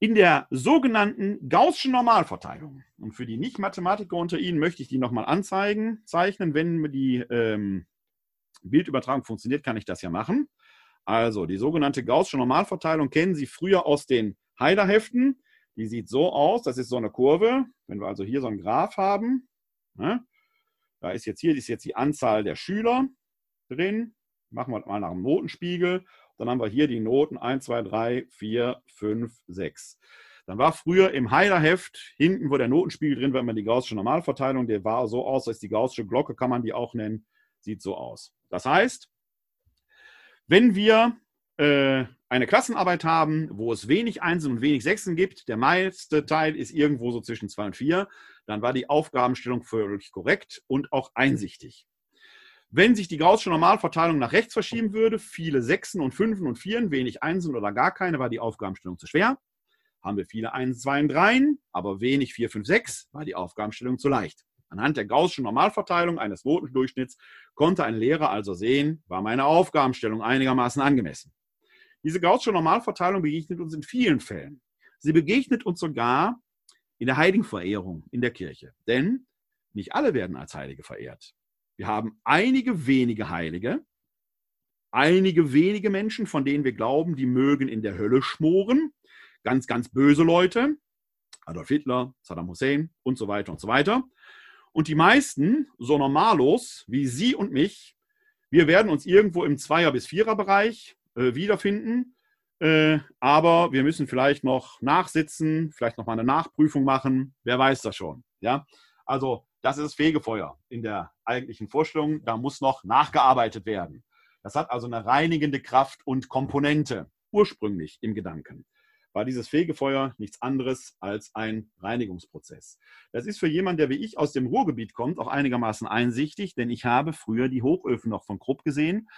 in der sogenannten Gaußschen Normalverteilung. Und für die Nicht-Mathematiker unter Ihnen möchte ich die nochmal anzeigen, zeichnen. Wenn die ähm, Bildübertragung funktioniert, kann ich das ja machen. Also die sogenannte Gaußsche Normalverteilung kennen Sie früher aus den Heiderheften. Die sieht so aus, das ist so eine Kurve. Wenn wir also hier so einen Graph haben, ne, da ist jetzt hier ist jetzt die Anzahl der Schüler drin. Machen wir mal nach dem Notenspiegel. Dann haben wir hier die Noten 1, 2, 3, 4, 5, 6. Dann war früher im Heiderheft hinten, wo der Notenspiegel drin war, immer die gaußsche Normalverteilung. Der war so aus, als die gaußsche Glocke kann man die auch nennen. Sieht so aus. Das heißt, wenn wir äh, eine Klassenarbeit haben, wo es wenig Einsen und wenig Sechsen gibt, der meiste Teil ist irgendwo so zwischen 2 und 4, dann war die Aufgabenstellung völlig korrekt und auch einsichtig. Wenn sich die Gaußsche Normalverteilung nach rechts verschieben würde, viele Sechsen und Fünfen und Vieren, wenig Einsen oder gar keine, war die Aufgabenstellung zu schwer. Haben wir viele Einsen, Zwei und Dreien, aber wenig Vier, Fünf, Sechs, war die Aufgabenstellung zu leicht. Anhand der Gaußschen Normalverteilung eines Notendurchschnitts konnte ein Lehrer also sehen, war meine Aufgabenstellung einigermaßen angemessen. Diese Gaußsche Normalverteilung begegnet uns in vielen Fällen. Sie begegnet uns sogar in der Heiligenverehrung in der Kirche. Denn nicht alle werden als Heilige verehrt. Wir haben einige wenige Heilige, einige wenige Menschen, von denen wir glauben, die mögen in der Hölle schmoren. Ganz, ganz böse Leute. Adolf Hitler, Saddam Hussein und so weiter und so weiter. Und die meisten, so normallos wie Sie und mich, wir werden uns irgendwo im Zweier- bis Vierer-Bereich äh, wiederfinden. Äh, aber wir müssen vielleicht noch nachsitzen, vielleicht noch mal eine Nachprüfung machen. Wer weiß das schon. Ja, also das ist Fegefeuer in der eigentlichen Vorstellung. Da muss noch nachgearbeitet werden. Das hat also eine reinigende Kraft und Komponente ursprünglich im Gedanken. War dieses Fegefeuer nichts anderes als ein Reinigungsprozess. Das ist für jemanden, der wie ich aus dem Ruhrgebiet kommt, auch einigermaßen einsichtig, denn ich habe früher die Hochöfen noch von Krupp gesehen,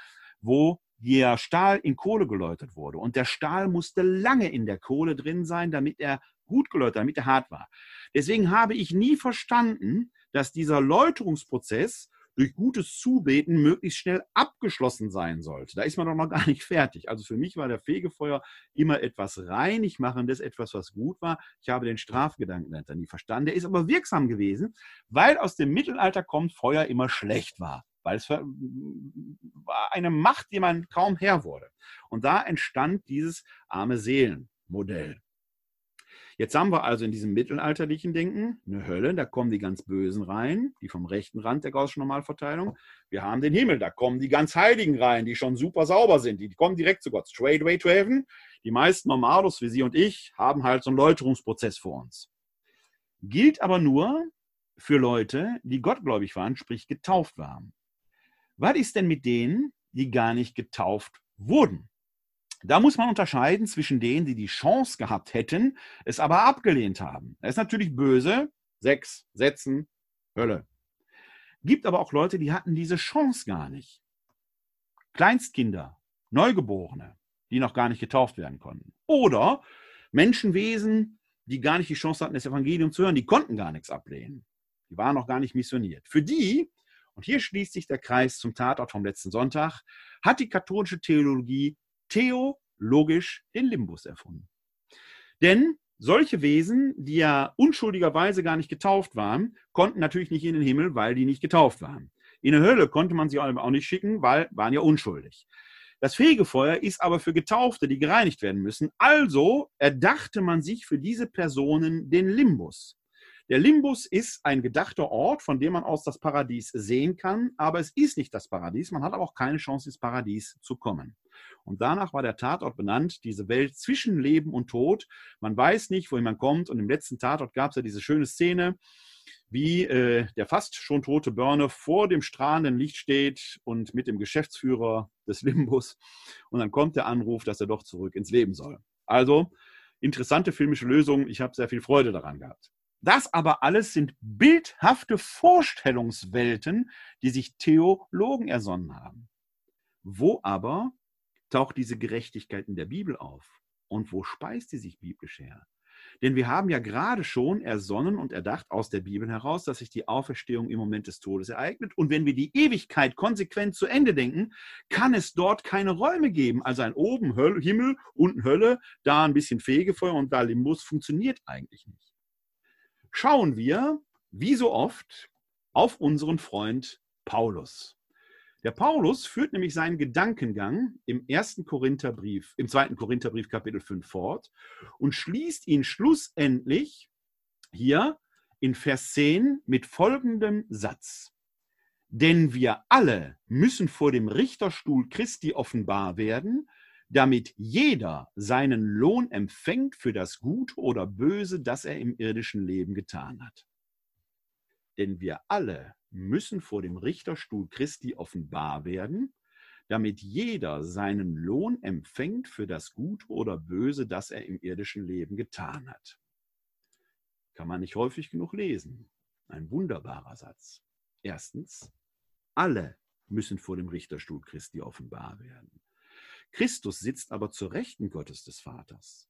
wo der Stahl in Kohle geläutert wurde. Und der Stahl musste lange in der Kohle drin sein, damit er gut geläutert, damit er hart war. Deswegen habe ich nie verstanden, dass dieser Läuterungsprozess durch gutes Zubeten möglichst schnell abgeschlossen sein sollte. Da ist man doch noch gar nicht fertig. Also für mich war der Fegefeuer immer etwas reinig machendes, etwas, was gut war. Ich habe den Strafgedanken dahinter nie verstanden. Der ist aber wirksam gewesen, weil aus dem Mittelalter kommt, Feuer immer schlecht war. Weil es war eine Macht, die man kaum Herr wurde. Und da entstand dieses arme Seelenmodell. Jetzt haben wir also in diesem mittelalterlichen Denken eine Hölle, da kommen die ganz Bösen rein, die vom rechten Rand der Gaußschen Normalverteilung. Wir haben den Himmel, da kommen die ganz Heiligen rein, die schon super sauber sind, die kommen direkt zu Gott, straight way to heaven. Die meisten Normalos, wie Sie und ich, haben halt so einen Läuterungsprozess vor uns. Gilt aber nur für Leute, die gottgläubig waren, sprich getauft waren. Was ist denn mit denen, die gar nicht getauft wurden? Da muss man unterscheiden zwischen denen, die die Chance gehabt hätten, es aber abgelehnt haben. Das ist natürlich böse. Sechs, Sätzen, Hölle. Gibt aber auch Leute, die hatten diese Chance gar nicht. Kleinstkinder, Neugeborene, die noch gar nicht getauft werden konnten. Oder Menschenwesen, die gar nicht die Chance hatten, das Evangelium zu hören, die konnten gar nichts ablehnen. Die waren noch gar nicht missioniert. Für die, und hier schließt sich der Kreis zum Tatort vom letzten Sonntag, hat die katholische Theologie theologisch den Limbus erfunden. Denn solche Wesen, die ja unschuldigerweise gar nicht getauft waren, konnten natürlich nicht in den Himmel, weil die nicht getauft waren. In die Hölle konnte man sie auch nicht schicken, weil waren ja unschuldig. Das Fegefeuer ist aber für Getaufte, die gereinigt werden müssen. Also erdachte man sich für diese Personen den Limbus. Der Limbus ist ein gedachter Ort, von dem man aus das Paradies sehen kann, aber es ist nicht das Paradies. Man hat aber auch keine Chance, ins Paradies zu kommen. Und danach war der Tatort benannt, diese Welt zwischen Leben und Tod. Man weiß nicht, wohin man kommt. Und im letzten Tatort gab es ja diese schöne Szene, wie äh, der fast schon tote Börne vor dem strahlenden Licht steht und mit dem Geschäftsführer des Limbus. Und dann kommt der Anruf, dass er doch zurück ins Leben soll. Also interessante filmische Lösung. Ich habe sehr viel Freude daran gehabt. Das aber alles sind bildhafte Vorstellungswelten, die sich Theologen ersonnen haben. Wo aber taucht diese Gerechtigkeit in der Bibel auf? Und wo speist sie sich biblisch her? Denn wir haben ja gerade schon ersonnen und erdacht aus der Bibel heraus, dass sich die Auferstehung im Moment des Todes ereignet. Und wenn wir die Ewigkeit konsequent zu Ende denken, kann es dort keine Räume geben. Also ein oben Hölle, Himmel, unten Hölle, da ein bisschen Fegefeuer und da Limbus funktioniert eigentlich nicht. Schauen wir, wie so oft, auf unseren Freund Paulus. Der Paulus führt nämlich seinen Gedankengang im ersten Korintherbrief, im zweiten Korintherbrief Kapitel 5 fort und schließt ihn schlussendlich hier in Vers 10 mit folgendem Satz. Denn wir alle müssen vor dem Richterstuhl Christi offenbar werden, damit jeder seinen Lohn empfängt für das Gute oder Böse, das er im irdischen Leben getan hat. Denn wir alle müssen vor dem Richterstuhl Christi offenbar werden, damit jeder seinen Lohn empfängt für das Gute oder Böse, das er im irdischen Leben getan hat. Kann man nicht häufig genug lesen. Ein wunderbarer Satz. Erstens, alle müssen vor dem Richterstuhl Christi offenbar werden. Christus sitzt aber zur Rechten Gottes des Vaters.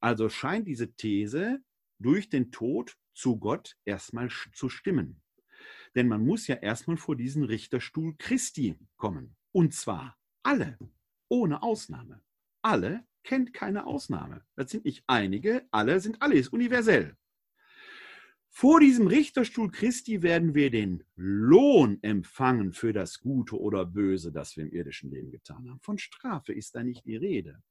Also scheint diese These durch den Tod zu Gott erstmal zu stimmen. Denn man muss ja erstmal vor diesen Richterstuhl Christi kommen. Und zwar alle, ohne Ausnahme. Alle kennt keine Ausnahme. Das sind nicht einige, alle sind alle, ist universell. Vor diesem Richterstuhl Christi werden wir den Lohn empfangen für das Gute oder Böse, das wir im irdischen Leben getan haben. Von Strafe ist da nicht die Rede.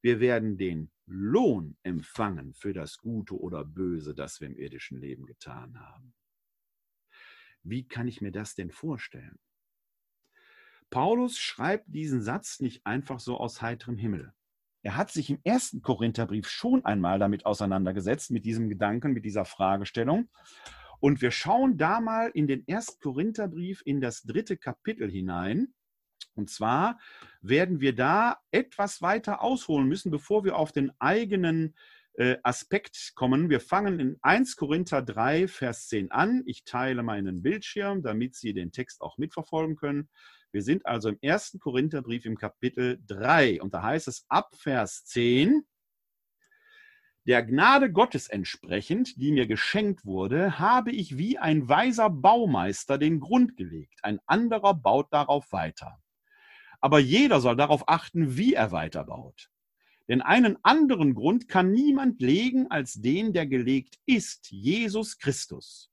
Wir werden den Lohn empfangen für das Gute oder Böse, das wir im irdischen Leben getan haben. Wie kann ich mir das denn vorstellen? Paulus schreibt diesen Satz nicht einfach so aus heiterem Himmel. Er hat sich im ersten Korintherbrief schon einmal damit auseinandergesetzt, mit diesem Gedanken, mit dieser Fragestellung. Und wir schauen da mal in den ersten Korintherbrief in das dritte Kapitel hinein. Und zwar werden wir da etwas weiter ausholen müssen, bevor wir auf den eigenen Aspekt kommen. Wir fangen in 1 Korinther 3, Vers 10 an. Ich teile meinen Bildschirm, damit Sie den Text auch mitverfolgen können. Wir sind also im 1. Korintherbrief im Kapitel 3 und da heißt es ab Vers 10, der Gnade Gottes entsprechend, die mir geschenkt wurde, habe ich wie ein weiser Baumeister den Grund gelegt. Ein anderer baut darauf weiter. Aber jeder soll darauf achten, wie er weiterbaut. Denn einen anderen Grund kann niemand legen als den, der gelegt ist, Jesus Christus.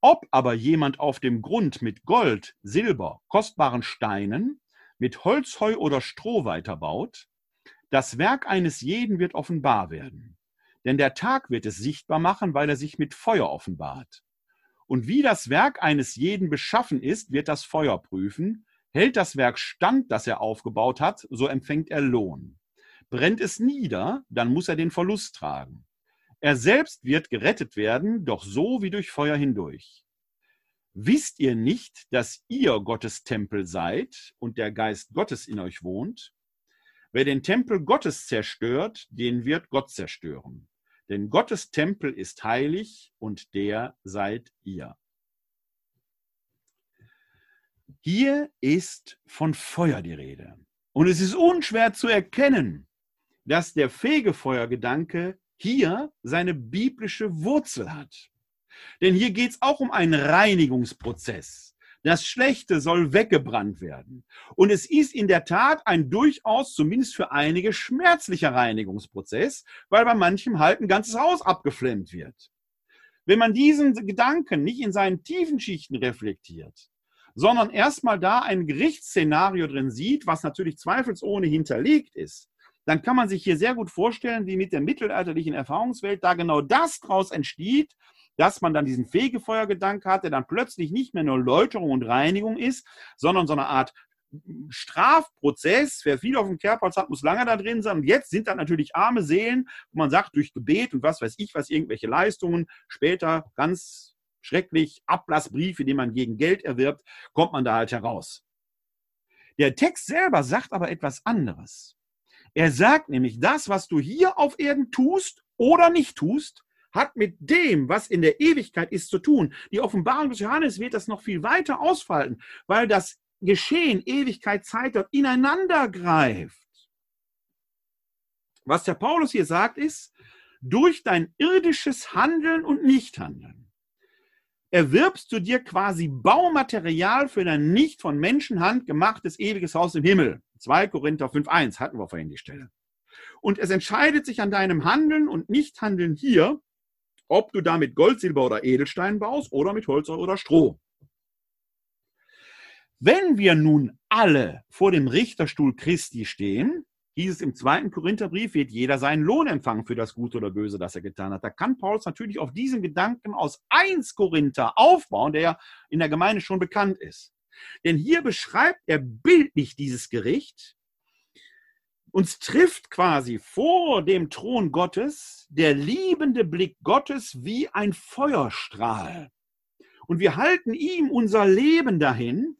Ob aber jemand auf dem Grund mit Gold, Silber, kostbaren Steinen, mit Holzheu oder Stroh weiterbaut, das Werk eines jeden wird offenbar werden. Denn der Tag wird es sichtbar machen, weil er sich mit Feuer offenbart. Und wie das Werk eines jeden beschaffen ist, wird das Feuer prüfen. Hält das Werk stand, das er aufgebaut hat, so empfängt er Lohn. Brennt es nieder, dann muss er den Verlust tragen. Er selbst wird gerettet werden, doch so wie durch Feuer hindurch. Wisst ihr nicht, dass ihr Gottes Tempel seid und der Geist Gottes in euch wohnt? Wer den Tempel Gottes zerstört, den wird Gott zerstören. Denn Gottes Tempel ist heilig und der seid ihr. Hier ist von Feuer die Rede. Und es ist unschwer zu erkennen, dass der Fegefeuergedanke hier seine biblische Wurzel hat. Denn hier geht es auch um einen Reinigungsprozess. Das Schlechte soll weggebrannt werden. Und es ist in der Tat ein durchaus, zumindest für einige, schmerzlicher Reinigungsprozess, weil bei manchem halt ein ganzes Haus abgeflammt wird. Wenn man diesen Gedanken nicht in seinen tiefen Schichten reflektiert, sondern erstmal da ein Gerichtsszenario drin sieht, was natürlich zweifelsohne hinterlegt ist, dann kann man sich hier sehr gut vorstellen, wie mit der mittelalterlichen Erfahrungswelt da genau das draus entsteht, dass man dann diesen Fegefeuergedanke hat, der dann plötzlich nicht mehr nur Läuterung und Reinigung ist, sondern so eine Art Strafprozess. Wer viel auf dem Kerbholz hat, muss lange da drin sein. Und jetzt sind da natürlich arme Seelen, wo man sagt, durch Gebet und was weiß ich, was irgendwelche Leistungen, später ganz schrecklich Ablassbriefe, die man gegen Geld erwirbt, kommt man da halt heraus. Der Text selber sagt aber etwas anderes. Er sagt nämlich, das, was du hier auf Erden tust oder nicht tust, hat mit dem, was in der Ewigkeit ist, zu tun. Die Offenbarung des Johannes wird das noch viel weiter ausfalten, weil das Geschehen, Ewigkeit, Zeit dort ineinander greift. Was der Paulus hier sagt, ist, durch dein irdisches Handeln und Nichthandeln erwirbst du dir quasi Baumaterial für dein nicht von Menschenhand gemachtes ewiges Haus im Himmel. 2 Korinther 5.1 hatten wir vorhin die Stelle. Und es entscheidet sich an deinem Handeln und Nichthandeln hier, ob du damit Gold, Silber oder Edelstein baust oder mit Holz oder Stroh. Wenn wir nun alle vor dem Richterstuhl Christi stehen, hieß es im zweiten Korintherbrief, wird jeder seinen Lohn empfangen für das Gute oder Böse, das er getan hat. Da kann Paulus natürlich auf diesen Gedanken aus 1 Korinther aufbauen, der ja in der Gemeinde schon bekannt ist. Denn hier beschreibt er bildlich dieses Gericht. Uns trifft quasi vor dem Thron Gottes der liebende Blick Gottes wie ein Feuerstrahl. Und wir halten ihm unser Leben dahin.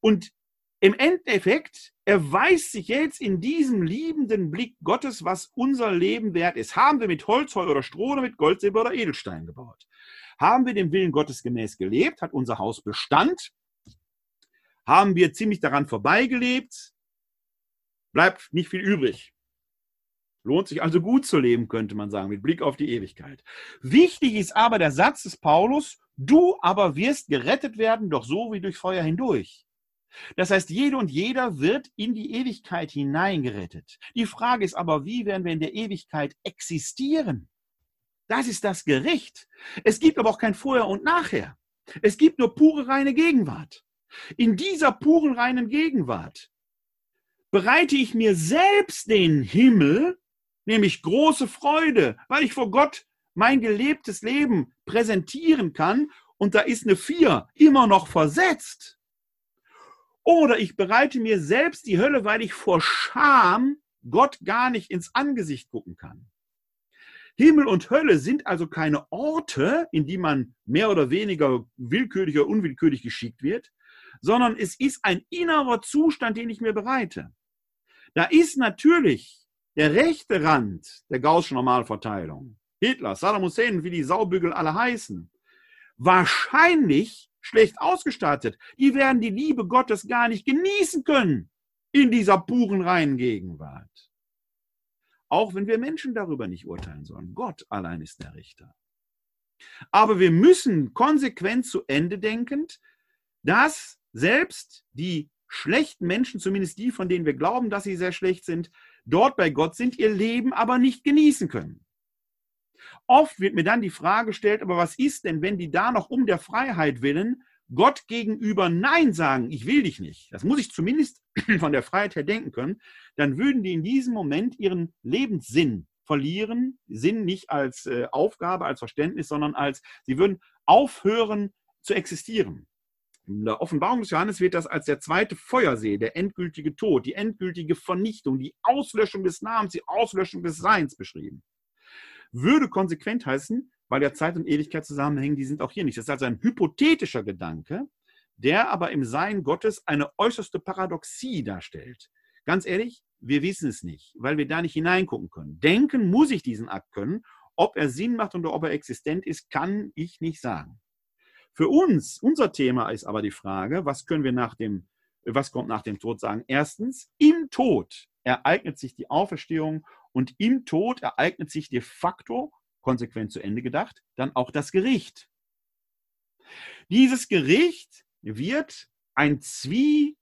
Und im Endeffekt erweist sich jetzt in diesem liebenden Blick Gottes, was unser Leben wert ist. Haben wir mit Holz, Heu oder Stroh oder mit Gold, Silber oder Edelstein gebaut? Haben wir dem Willen Gottes gemäß gelebt? Hat unser Haus Bestand? Haben wir ziemlich daran vorbeigelebt? Bleibt nicht viel übrig. Lohnt sich also gut zu leben, könnte man sagen, mit Blick auf die Ewigkeit. Wichtig ist aber der Satz des Paulus, du aber wirst gerettet werden, doch so wie durch Feuer hindurch. Das heißt, jede und jeder wird in die Ewigkeit hineingerettet. Die Frage ist aber, wie werden wir in der Ewigkeit existieren? Das ist das Gericht. Es gibt aber auch kein Vorher und Nachher. Es gibt nur pure reine Gegenwart. In dieser puren reinen Gegenwart bereite ich mir selbst den Himmel, nämlich große Freude, weil ich vor Gott mein gelebtes Leben präsentieren kann und da ist eine Vier immer noch versetzt. Oder ich bereite mir selbst die Hölle, weil ich vor Scham Gott gar nicht ins Angesicht gucken kann. Himmel und Hölle sind also keine Orte, in die man mehr oder weniger willkürlich oder unwillkürlich geschickt wird, sondern es ist ein innerer Zustand, den ich mir bereite. Da ist natürlich der rechte Rand der Gaußschen Normalverteilung, Hitler, Saddam Hussein, wie die Saubügel alle heißen, wahrscheinlich schlecht ausgestattet. Die werden die Liebe Gottes gar nicht genießen können in dieser puren reinen Gegenwart. Auch wenn wir Menschen darüber nicht urteilen sollen. Gott allein ist der Richter. Aber wir müssen konsequent zu Ende denkend, dass selbst die schlechten Menschen, zumindest die, von denen wir glauben, dass sie sehr schlecht sind, dort bei Gott sind, ihr Leben aber nicht genießen können. Oft wird mir dann die Frage gestellt, aber was ist denn, wenn die da noch um der Freiheit willen Gott gegenüber Nein sagen, ich will dich nicht. Das muss ich zumindest von der Freiheit her denken können. Dann würden die in diesem Moment ihren Lebenssinn verlieren. Sinn nicht als äh, Aufgabe, als Verständnis, sondern als, sie würden aufhören zu existieren. In der Offenbarung des Johannes wird das als der zweite Feuersee, der endgültige Tod, die endgültige Vernichtung, die Auslöschung des Namens, die Auslöschung des Seins beschrieben würde konsequent heißen, weil ja Zeit und Ewigkeit zusammenhängen, die sind auch hier nicht. Das ist also ein hypothetischer Gedanke, der aber im Sein Gottes eine äußerste Paradoxie darstellt. Ganz ehrlich, wir wissen es nicht, weil wir da nicht hineingucken können. Denken muss ich diesen Akt können. Ob er Sinn macht oder ob er existent ist, kann ich nicht sagen. Für uns, unser Thema ist aber die Frage, was können wir nach dem, was kommt nach dem Tod sagen? Erstens, im Tod ereignet sich die Auferstehung und im Tod ereignet sich de facto, konsequent zu Ende gedacht, dann auch das Gericht. Dieses Gericht wird ein Zwie,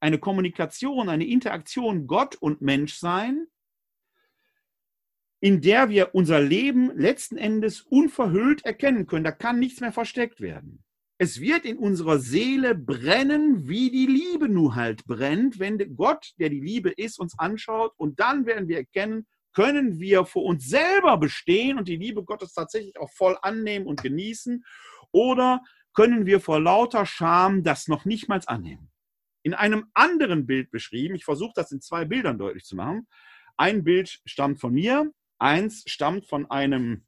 eine Kommunikation, eine Interaktion Gott und Mensch sein, in der wir unser Leben letzten Endes unverhüllt erkennen können. Da kann nichts mehr versteckt werden. Es wird in unserer Seele brennen, wie die Liebe nun halt brennt, wenn Gott, der die Liebe ist, uns anschaut. Und dann werden wir erkennen, können wir vor uns selber bestehen und die Liebe Gottes tatsächlich auch voll annehmen und genießen? Oder können wir vor lauter Scham das noch nicht mal annehmen? In einem anderen Bild beschrieben, ich versuche das in zwei Bildern deutlich zu machen. Ein Bild stammt von mir, eins stammt von einem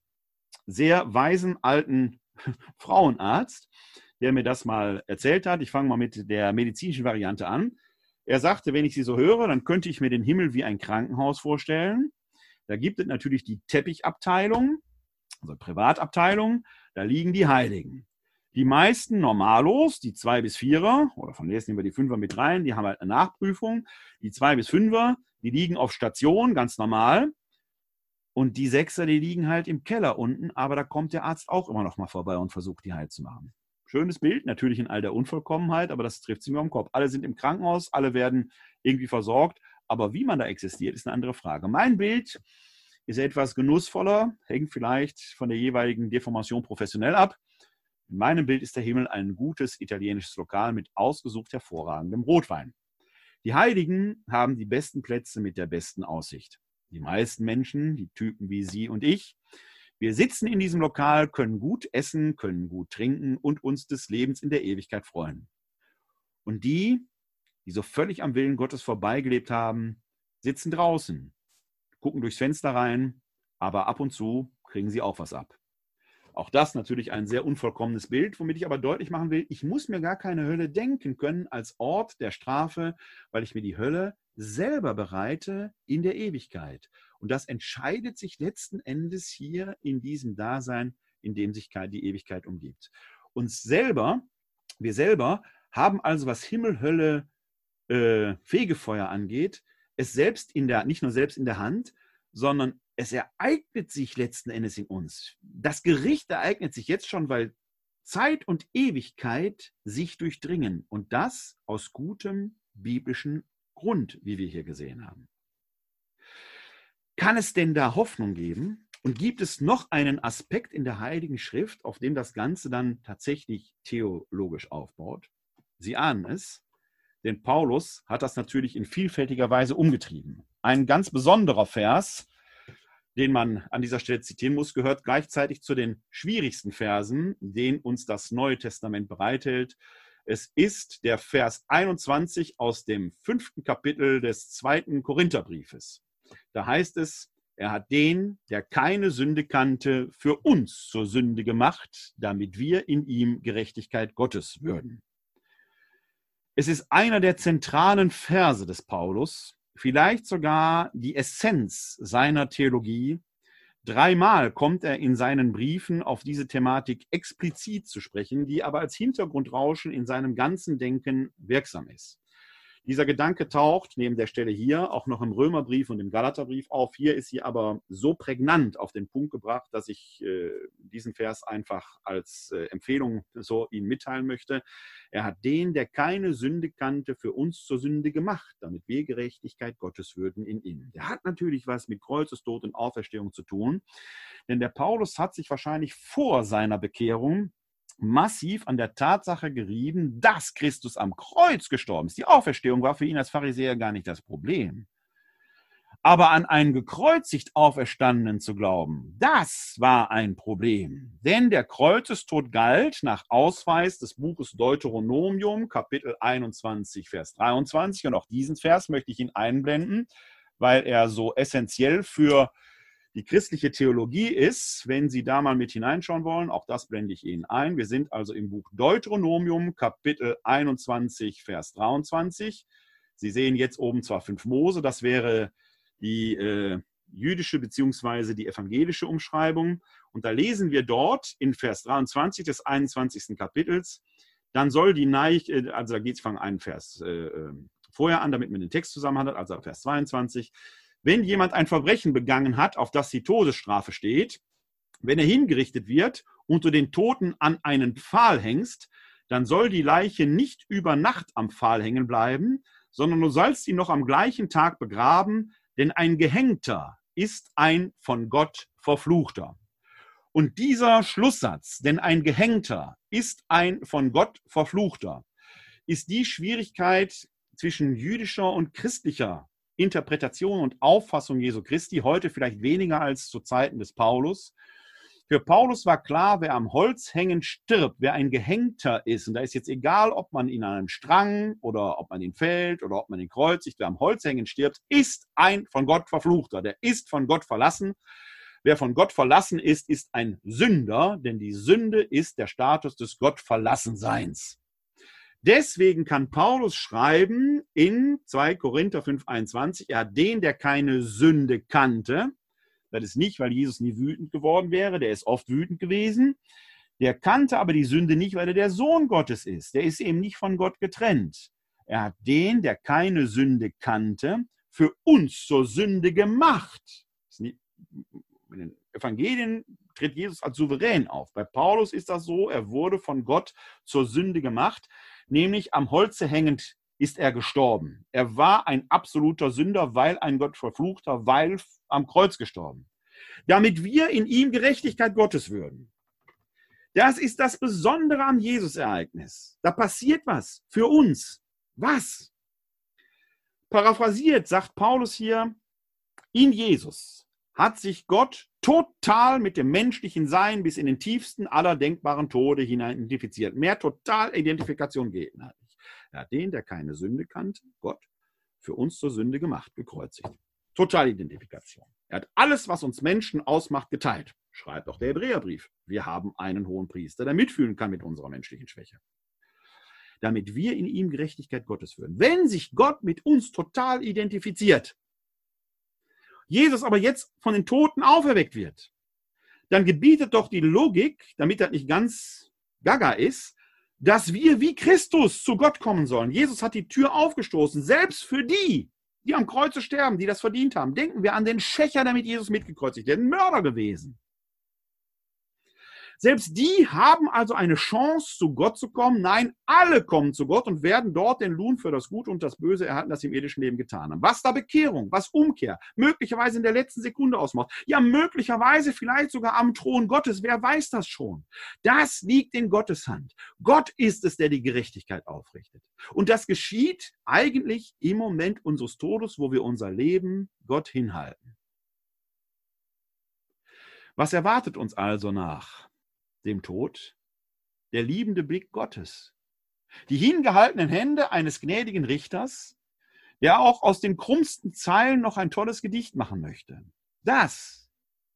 sehr weisen alten Frauenarzt der mir das mal erzählt hat. Ich fange mal mit der medizinischen Variante an. Er sagte, wenn ich sie so höre, dann könnte ich mir den Himmel wie ein Krankenhaus vorstellen. Da gibt es natürlich die Teppichabteilung, also Privatabteilung, da liegen die Heiligen. Die meisten Normalos, die zwei bis vierer, oder von denen nehmen wir die Fünfer mit rein, die haben halt eine Nachprüfung. Die zwei bis fünfer, die liegen auf Station, ganz normal. Und die Sechser, die liegen halt im Keller unten, aber da kommt der Arzt auch immer noch mal vorbei und versucht, die heil zu machen. Schönes Bild, natürlich in all der Unvollkommenheit, aber das trifft sie mir am Kopf. Alle sind im Krankenhaus, alle werden irgendwie versorgt, aber wie man da existiert, ist eine andere Frage. Mein Bild ist etwas genussvoller, hängt vielleicht von der jeweiligen Deformation professionell ab. In meinem Bild ist der Himmel ein gutes italienisches Lokal mit ausgesucht hervorragendem Rotwein. Die Heiligen haben die besten Plätze mit der besten Aussicht. Die meisten Menschen, die Typen wie Sie und ich, wir sitzen in diesem Lokal, können gut essen, können gut trinken und uns des Lebens in der Ewigkeit freuen. Und die, die so völlig am Willen Gottes vorbeigelebt haben, sitzen draußen, gucken durchs Fenster rein, aber ab und zu kriegen sie auch was ab. Auch das natürlich ein sehr unvollkommenes Bild, womit ich aber deutlich machen will, ich muss mir gar keine Hölle denken können als Ort der Strafe, weil ich mir die Hölle selber bereite in der Ewigkeit. Und das entscheidet sich letzten Endes hier in diesem Dasein, in dem sich die Ewigkeit umgibt. Uns selber, wir selber haben also, was Himmel, Hölle, äh, Fegefeuer angeht, es selbst in der, nicht nur selbst in der Hand, sondern es ereignet sich letzten Endes in uns. Das Gericht ereignet sich jetzt schon, weil Zeit und Ewigkeit sich durchdringen und das aus gutem biblischen Grund, wie wir hier gesehen haben. Kann es denn da Hoffnung geben? Und gibt es noch einen Aspekt in der Heiligen Schrift, auf dem das Ganze dann tatsächlich theologisch aufbaut? Sie ahnen es, denn Paulus hat das natürlich in vielfältiger Weise umgetrieben. Ein ganz besonderer Vers, den man an dieser Stelle zitieren muss, gehört gleichzeitig zu den schwierigsten Versen, den uns das Neue Testament bereithält. Es ist der Vers 21 aus dem fünften Kapitel des zweiten Korintherbriefes. Da heißt es, er hat den, der keine Sünde kannte, für uns zur Sünde gemacht, damit wir in ihm Gerechtigkeit Gottes würden. Es ist einer der zentralen Verse des Paulus, vielleicht sogar die Essenz seiner Theologie. Dreimal kommt er in seinen Briefen auf diese Thematik explizit zu sprechen, die aber als Hintergrundrauschen in seinem ganzen Denken wirksam ist. Dieser Gedanke taucht neben der Stelle hier auch noch im Römerbrief und im Galaterbrief auf. Hier ist sie aber so prägnant auf den Punkt gebracht, dass ich äh, diesen Vers einfach als äh, Empfehlung so Ihnen mitteilen möchte. Er hat den, der keine Sünde kannte, für uns zur Sünde gemacht, damit wir Gerechtigkeit Gottes würden in ihm. Der hat natürlich was mit Kreuzestod und Auferstehung zu tun, denn der Paulus hat sich wahrscheinlich vor seiner Bekehrung massiv an der Tatsache gerieben, dass Christus am Kreuz gestorben ist. Die Auferstehung war für ihn als Pharisäer gar nicht das Problem. Aber an einen gekreuzigt Auferstandenen zu glauben, das war ein Problem. Denn der Kreuzestod galt nach Ausweis des Buches Deuteronomium, Kapitel 21, Vers 23. Und auch diesen Vers möchte ich Ihnen einblenden, weil er so essentiell für die christliche Theologie ist, wenn Sie da mal mit hineinschauen wollen, auch das blende ich Ihnen ein. Wir sind also im Buch Deuteronomium, Kapitel 21, Vers 23. Sie sehen jetzt oben zwar fünf Mose, das wäre die äh, jüdische bzw. die evangelische Umschreibung. Und da lesen wir dort in Vers 23 des 21. Kapitels, dann soll die Neich, äh, also da geht es von einem Vers äh, äh, vorher an, damit man den Text zusammenhandelt, also Vers 22, wenn jemand ein Verbrechen begangen hat, auf das die Todesstrafe steht, wenn er hingerichtet wird und du den Toten an einen Pfahl hängst, dann soll die Leiche nicht über Nacht am Pfahl hängen bleiben, sondern du sollst ihn noch am gleichen Tag begraben, denn ein Gehängter ist ein von Gott verfluchter. Und dieser Schlusssatz, denn ein Gehängter ist ein von Gott verfluchter, ist die Schwierigkeit zwischen jüdischer und christlicher Interpretation und Auffassung Jesu Christi, heute vielleicht weniger als zu Zeiten des Paulus. Für Paulus war klar, wer am Holz hängen stirbt, wer ein Gehängter ist, und da ist jetzt egal, ob man ihn an einem Strang oder ob man ihn fällt oder ob man ihn kreuzigt, wer am Holz hängen stirbt, ist ein von Gott verfluchter, der ist von Gott verlassen. Wer von Gott verlassen ist, ist ein Sünder, denn die Sünde ist der Status des Gottverlassenseins. Deswegen kann Paulus schreiben in 2 Korinther 5,21, er hat den, der keine Sünde kannte. Das ist nicht, weil Jesus nie wütend geworden wäre, der ist oft wütend gewesen. Der kannte aber die Sünde nicht, weil er der Sohn Gottes ist. Der ist eben nicht von Gott getrennt. Er hat den, der keine Sünde kannte, für uns zur Sünde gemacht. In den Evangelien tritt Jesus als souverän auf. Bei Paulus ist das so, er wurde von Gott zur Sünde gemacht, nämlich am Holze hängend ist er gestorben. Er war ein absoluter Sünder, weil ein Gott verfluchter, weil am Kreuz gestorben. Damit wir in ihm Gerechtigkeit Gottes würden. Das ist das Besondere am Jesus-Ereignis. Da passiert was für uns. Was? Paraphrasiert sagt Paulus hier, in Jesus hat sich Gott total mit dem menschlichen Sein bis in den tiefsten aller denkbaren Tode hinein identifiziert. Mehr Total-Identifikation geht nicht. Er hat den, der keine Sünde kannte, Gott, für uns zur Sünde gemacht, gekreuzigt. Totalidentifikation. Er hat alles, was uns Menschen ausmacht, geteilt. Schreibt auch der Hebräerbrief. Wir haben einen hohen Priester, der mitfühlen kann mit unserer menschlichen Schwäche. Damit wir in ihm Gerechtigkeit Gottes führen. Wenn sich Gott mit uns total identifiziert, Jesus aber jetzt von den Toten auferweckt wird, dann gebietet doch die Logik, damit das nicht ganz gaga ist, dass wir wie Christus zu Gott kommen sollen. Jesus hat die Tür aufgestoßen, selbst für die, die am Kreuze sterben, die das verdient haben. Denken wir an den Schächer, der mit Jesus mitgekreuzigt, der ein Mörder gewesen. Selbst die haben also eine Chance, zu Gott zu kommen. Nein, alle kommen zu Gott und werden dort den Lohn für das Gute und das Böse erhalten, das sie im irdischen Leben getan haben. Was da Bekehrung, was Umkehr, möglicherweise in der letzten Sekunde ausmacht. Ja, möglicherweise vielleicht sogar am Thron Gottes. Wer weiß das schon? Das liegt in Gottes Hand. Gott ist es, der die Gerechtigkeit aufrichtet. Und das geschieht eigentlich im Moment unseres Todes, wo wir unser Leben Gott hinhalten. Was erwartet uns also nach dem Tod, der liebende Blick Gottes, die hingehaltenen Hände eines gnädigen Richters, der auch aus den krummsten Zeilen noch ein tolles Gedicht machen möchte. Das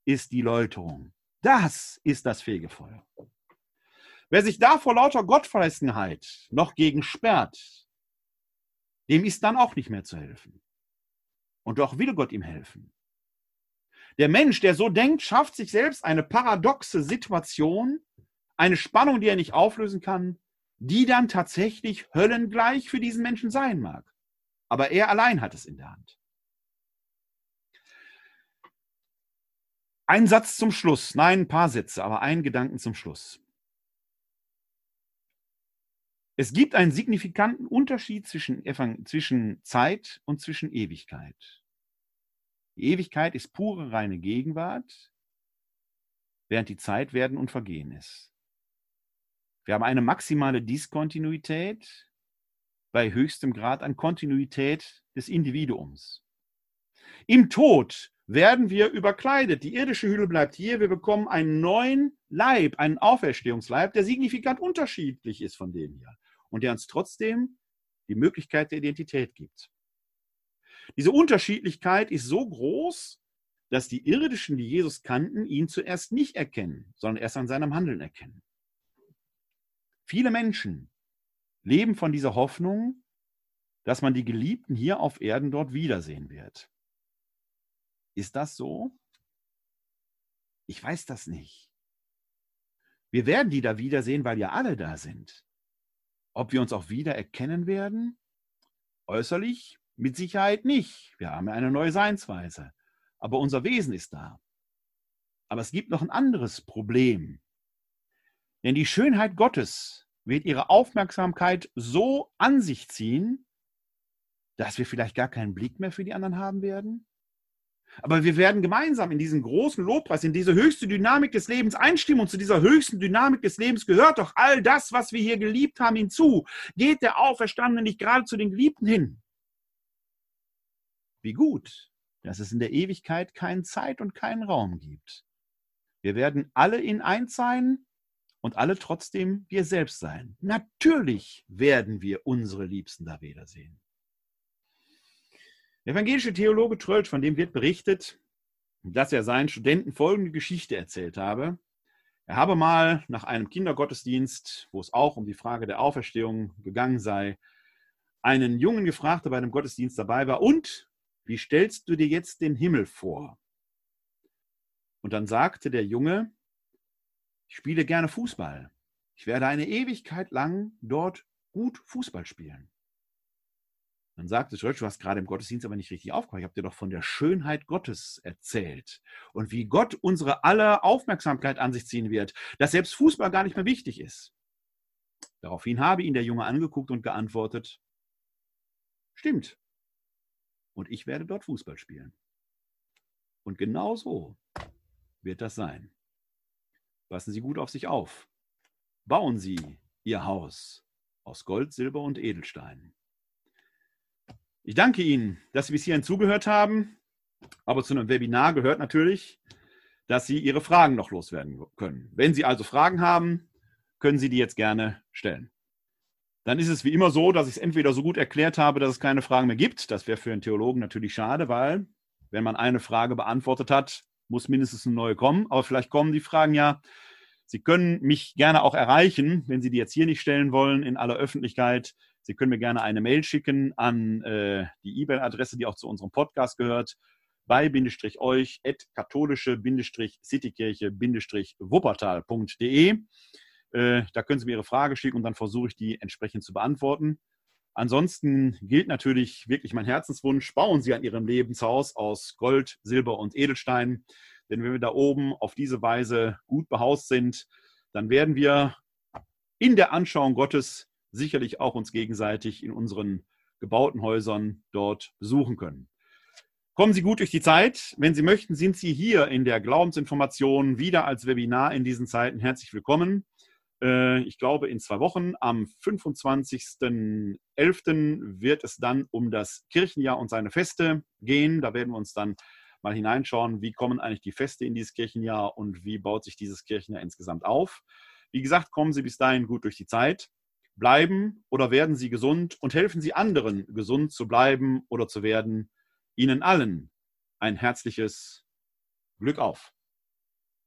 ist die Läuterung. Das ist das Fegefeuer. Wer sich da vor lauter Gottverlässenheit noch gegen sperrt, dem ist dann auch nicht mehr zu helfen. Und doch will Gott ihm helfen. Der Mensch, der so denkt, schafft sich selbst eine paradoxe Situation, eine Spannung, die er nicht auflösen kann, die dann tatsächlich höllengleich für diesen Menschen sein mag. Aber er allein hat es in der Hand. Ein Satz zum Schluss, nein, ein paar Sätze, aber einen Gedanken zum Schluss. Es gibt einen signifikanten Unterschied zwischen, zwischen Zeit und zwischen Ewigkeit. Die Ewigkeit ist pure reine Gegenwart, während die Zeit werden und vergehen ist. Wir haben eine maximale Diskontinuität bei höchstem Grad an Kontinuität des Individuums. Im Tod werden wir überkleidet. Die irdische Hülle bleibt hier. Wir bekommen einen neuen Leib, einen Auferstehungsleib, der signifikant unterschiedlich ist von dem hier und der uns trotzdem die Möglichkeit der Identität gibt. Diese Unterschiedlichkeit ist so groß, dass die irdischen, die Jesus kannten, ihn zuerst nicht erkennen, sondern erst an seinem Handeln erkennen. Viele Menschen leben von dieser Hoffnung, dass man die Geliebten hier auf Erden dort wiedersehen wird. Ist das so? Ich weiß das nicht. Wir werden die da wiedersehen, weil ja alle da sind. Ob wir uns auch wieder erkennen werden? Äußerlich mit Sicherheit nicht. Wir haben eine neue Seinsweise. Aber unser Wesen ist da. Aber es gibt noch ein anderes Problem. Denn die Schönheit Gottes wird ihre Aufmerksamkeit so an sich ziehen, dass wir vielleicht gar keinen Blick mehr für die anderen haben werden. Aber wir werden gemeinsam in diesen großen Lobpreis, in diese höchste Dynamik des Lebens einstimmen. Und zu dieser höchsten Dynamik des Lebens gehört doch all das, was wir hier geliebt haben, hinzu. Geht der Auferstandene nicht gerade zu den Geliebten hin? Wie gut, dass es in der Ewigkeit keine Zeit und keinen Raum gibt. Wir werden alle in eins sein und alle trotzdem wir selbst sein. Natürlich werden wir unsere Liebsten da wiedersehen. Der evangelische Theologe Trölsch, von dem wird berichtet, dass er seinen Studenten folgende Geschichte erzählt habe. Er habe mal nach einem Kindergottesdienst, wo es auch um die Frage der Auferstehung gegangen sei, einen Jungen gefragt, der bei einem Gottesdienst dabei war, und wie stellst du dir jetzt den Himmel vor? Und dann sagte der Junge, ich spiele gerne Fußball. Ich werde eine Ewigkeit lang dort gut Fußball spielen. Dann sagte George, du hast gerade im Gottesdienst aber nicht richtig aufgehört. Ich habe dir doch von der Schönheit Gottes erzählt und wie Gott unsere aller Aufmerksamkeit an sich ziehen wird, dass selbst Fußball gar nicht mehr wichtig ist. Daraufhin habe ihn der Junge angeguckt und geantwortet, stimmt. Und ich werde dort Fußball spielen. Und genau so wird das sein. Passen Sie gut auf sich auf. Bauen Sie Ihr Haus aus Gold, Silber und Edelstein. Ich danke Ihnen, dass Sie bis hierhin zugehört haben. Aber zu einem Webinar gehört natürlich, dass Sie Ihre Fragen noch loswerden können. Wenn Sie also Fragen haben, können Sie die jetzt gerne stellen. Dann ist es wie immer so, dass ich es entweder so gut erklärt habe, dass es keine Fragen mehr gibt. Das wäre für einen Theologen natürlich schade, weil wenn man eine Frage beantwortet hat, muss mindestens eine neue kommen. Aber vielleicht kommen die Fragen ja. Sie können mich gerne auch erreichen, wenn Sie die jetzt hier nicht stellen wollen, in aller Öffentlichkeit. Sie können mir gerne eine Mail schicken an äh, die E-Mail-Adresse, die auch zu unserem Podcast gehört, bei-euch katholische-citykirche-wuppertal.de. Äh, da können Sie mir Ihre Frage schicken und dann versuche ich die entsprechend zu beantworten. Ansonsten gilt natürlich wirklich mein Herzenswunsch, bauen Sie an Ihrem Lebenshaus aus Gold, Silber und Edelstein. Denn wenn wir da oben auf diese Weise gut behaust sind, dann werden wir in der Anschauung Gottes sicherlich auch uns gegenseitig in unseren gebauten Häusern dort besuchen können. Kommen Sie gut durch die Zeit. Wenn Sie möchten, sind Sie hier in der Glaubensinformation wieder als Webinar in diesen Zeiten herzlich willkommen. Äh, ich glaube, in zwei Wochen, am 25.11. wird es dann um das Kirchenjahr und seine Feste gehen. Da werden wir uns dann mal hineinschauen, wie kommen eigentlich die Feste in dieses Kirchenjahr und wie baut sich dieses Kirchenjahr insgesamt auf. Wie gesagt, kommen Sie bis dahin gut durch die Zeit. Bleiben oder werden Sie gesund und helfen Sie anderen, gesund zu bleiben oder zu werden. Ihnen allen ein herzliches Glück auf.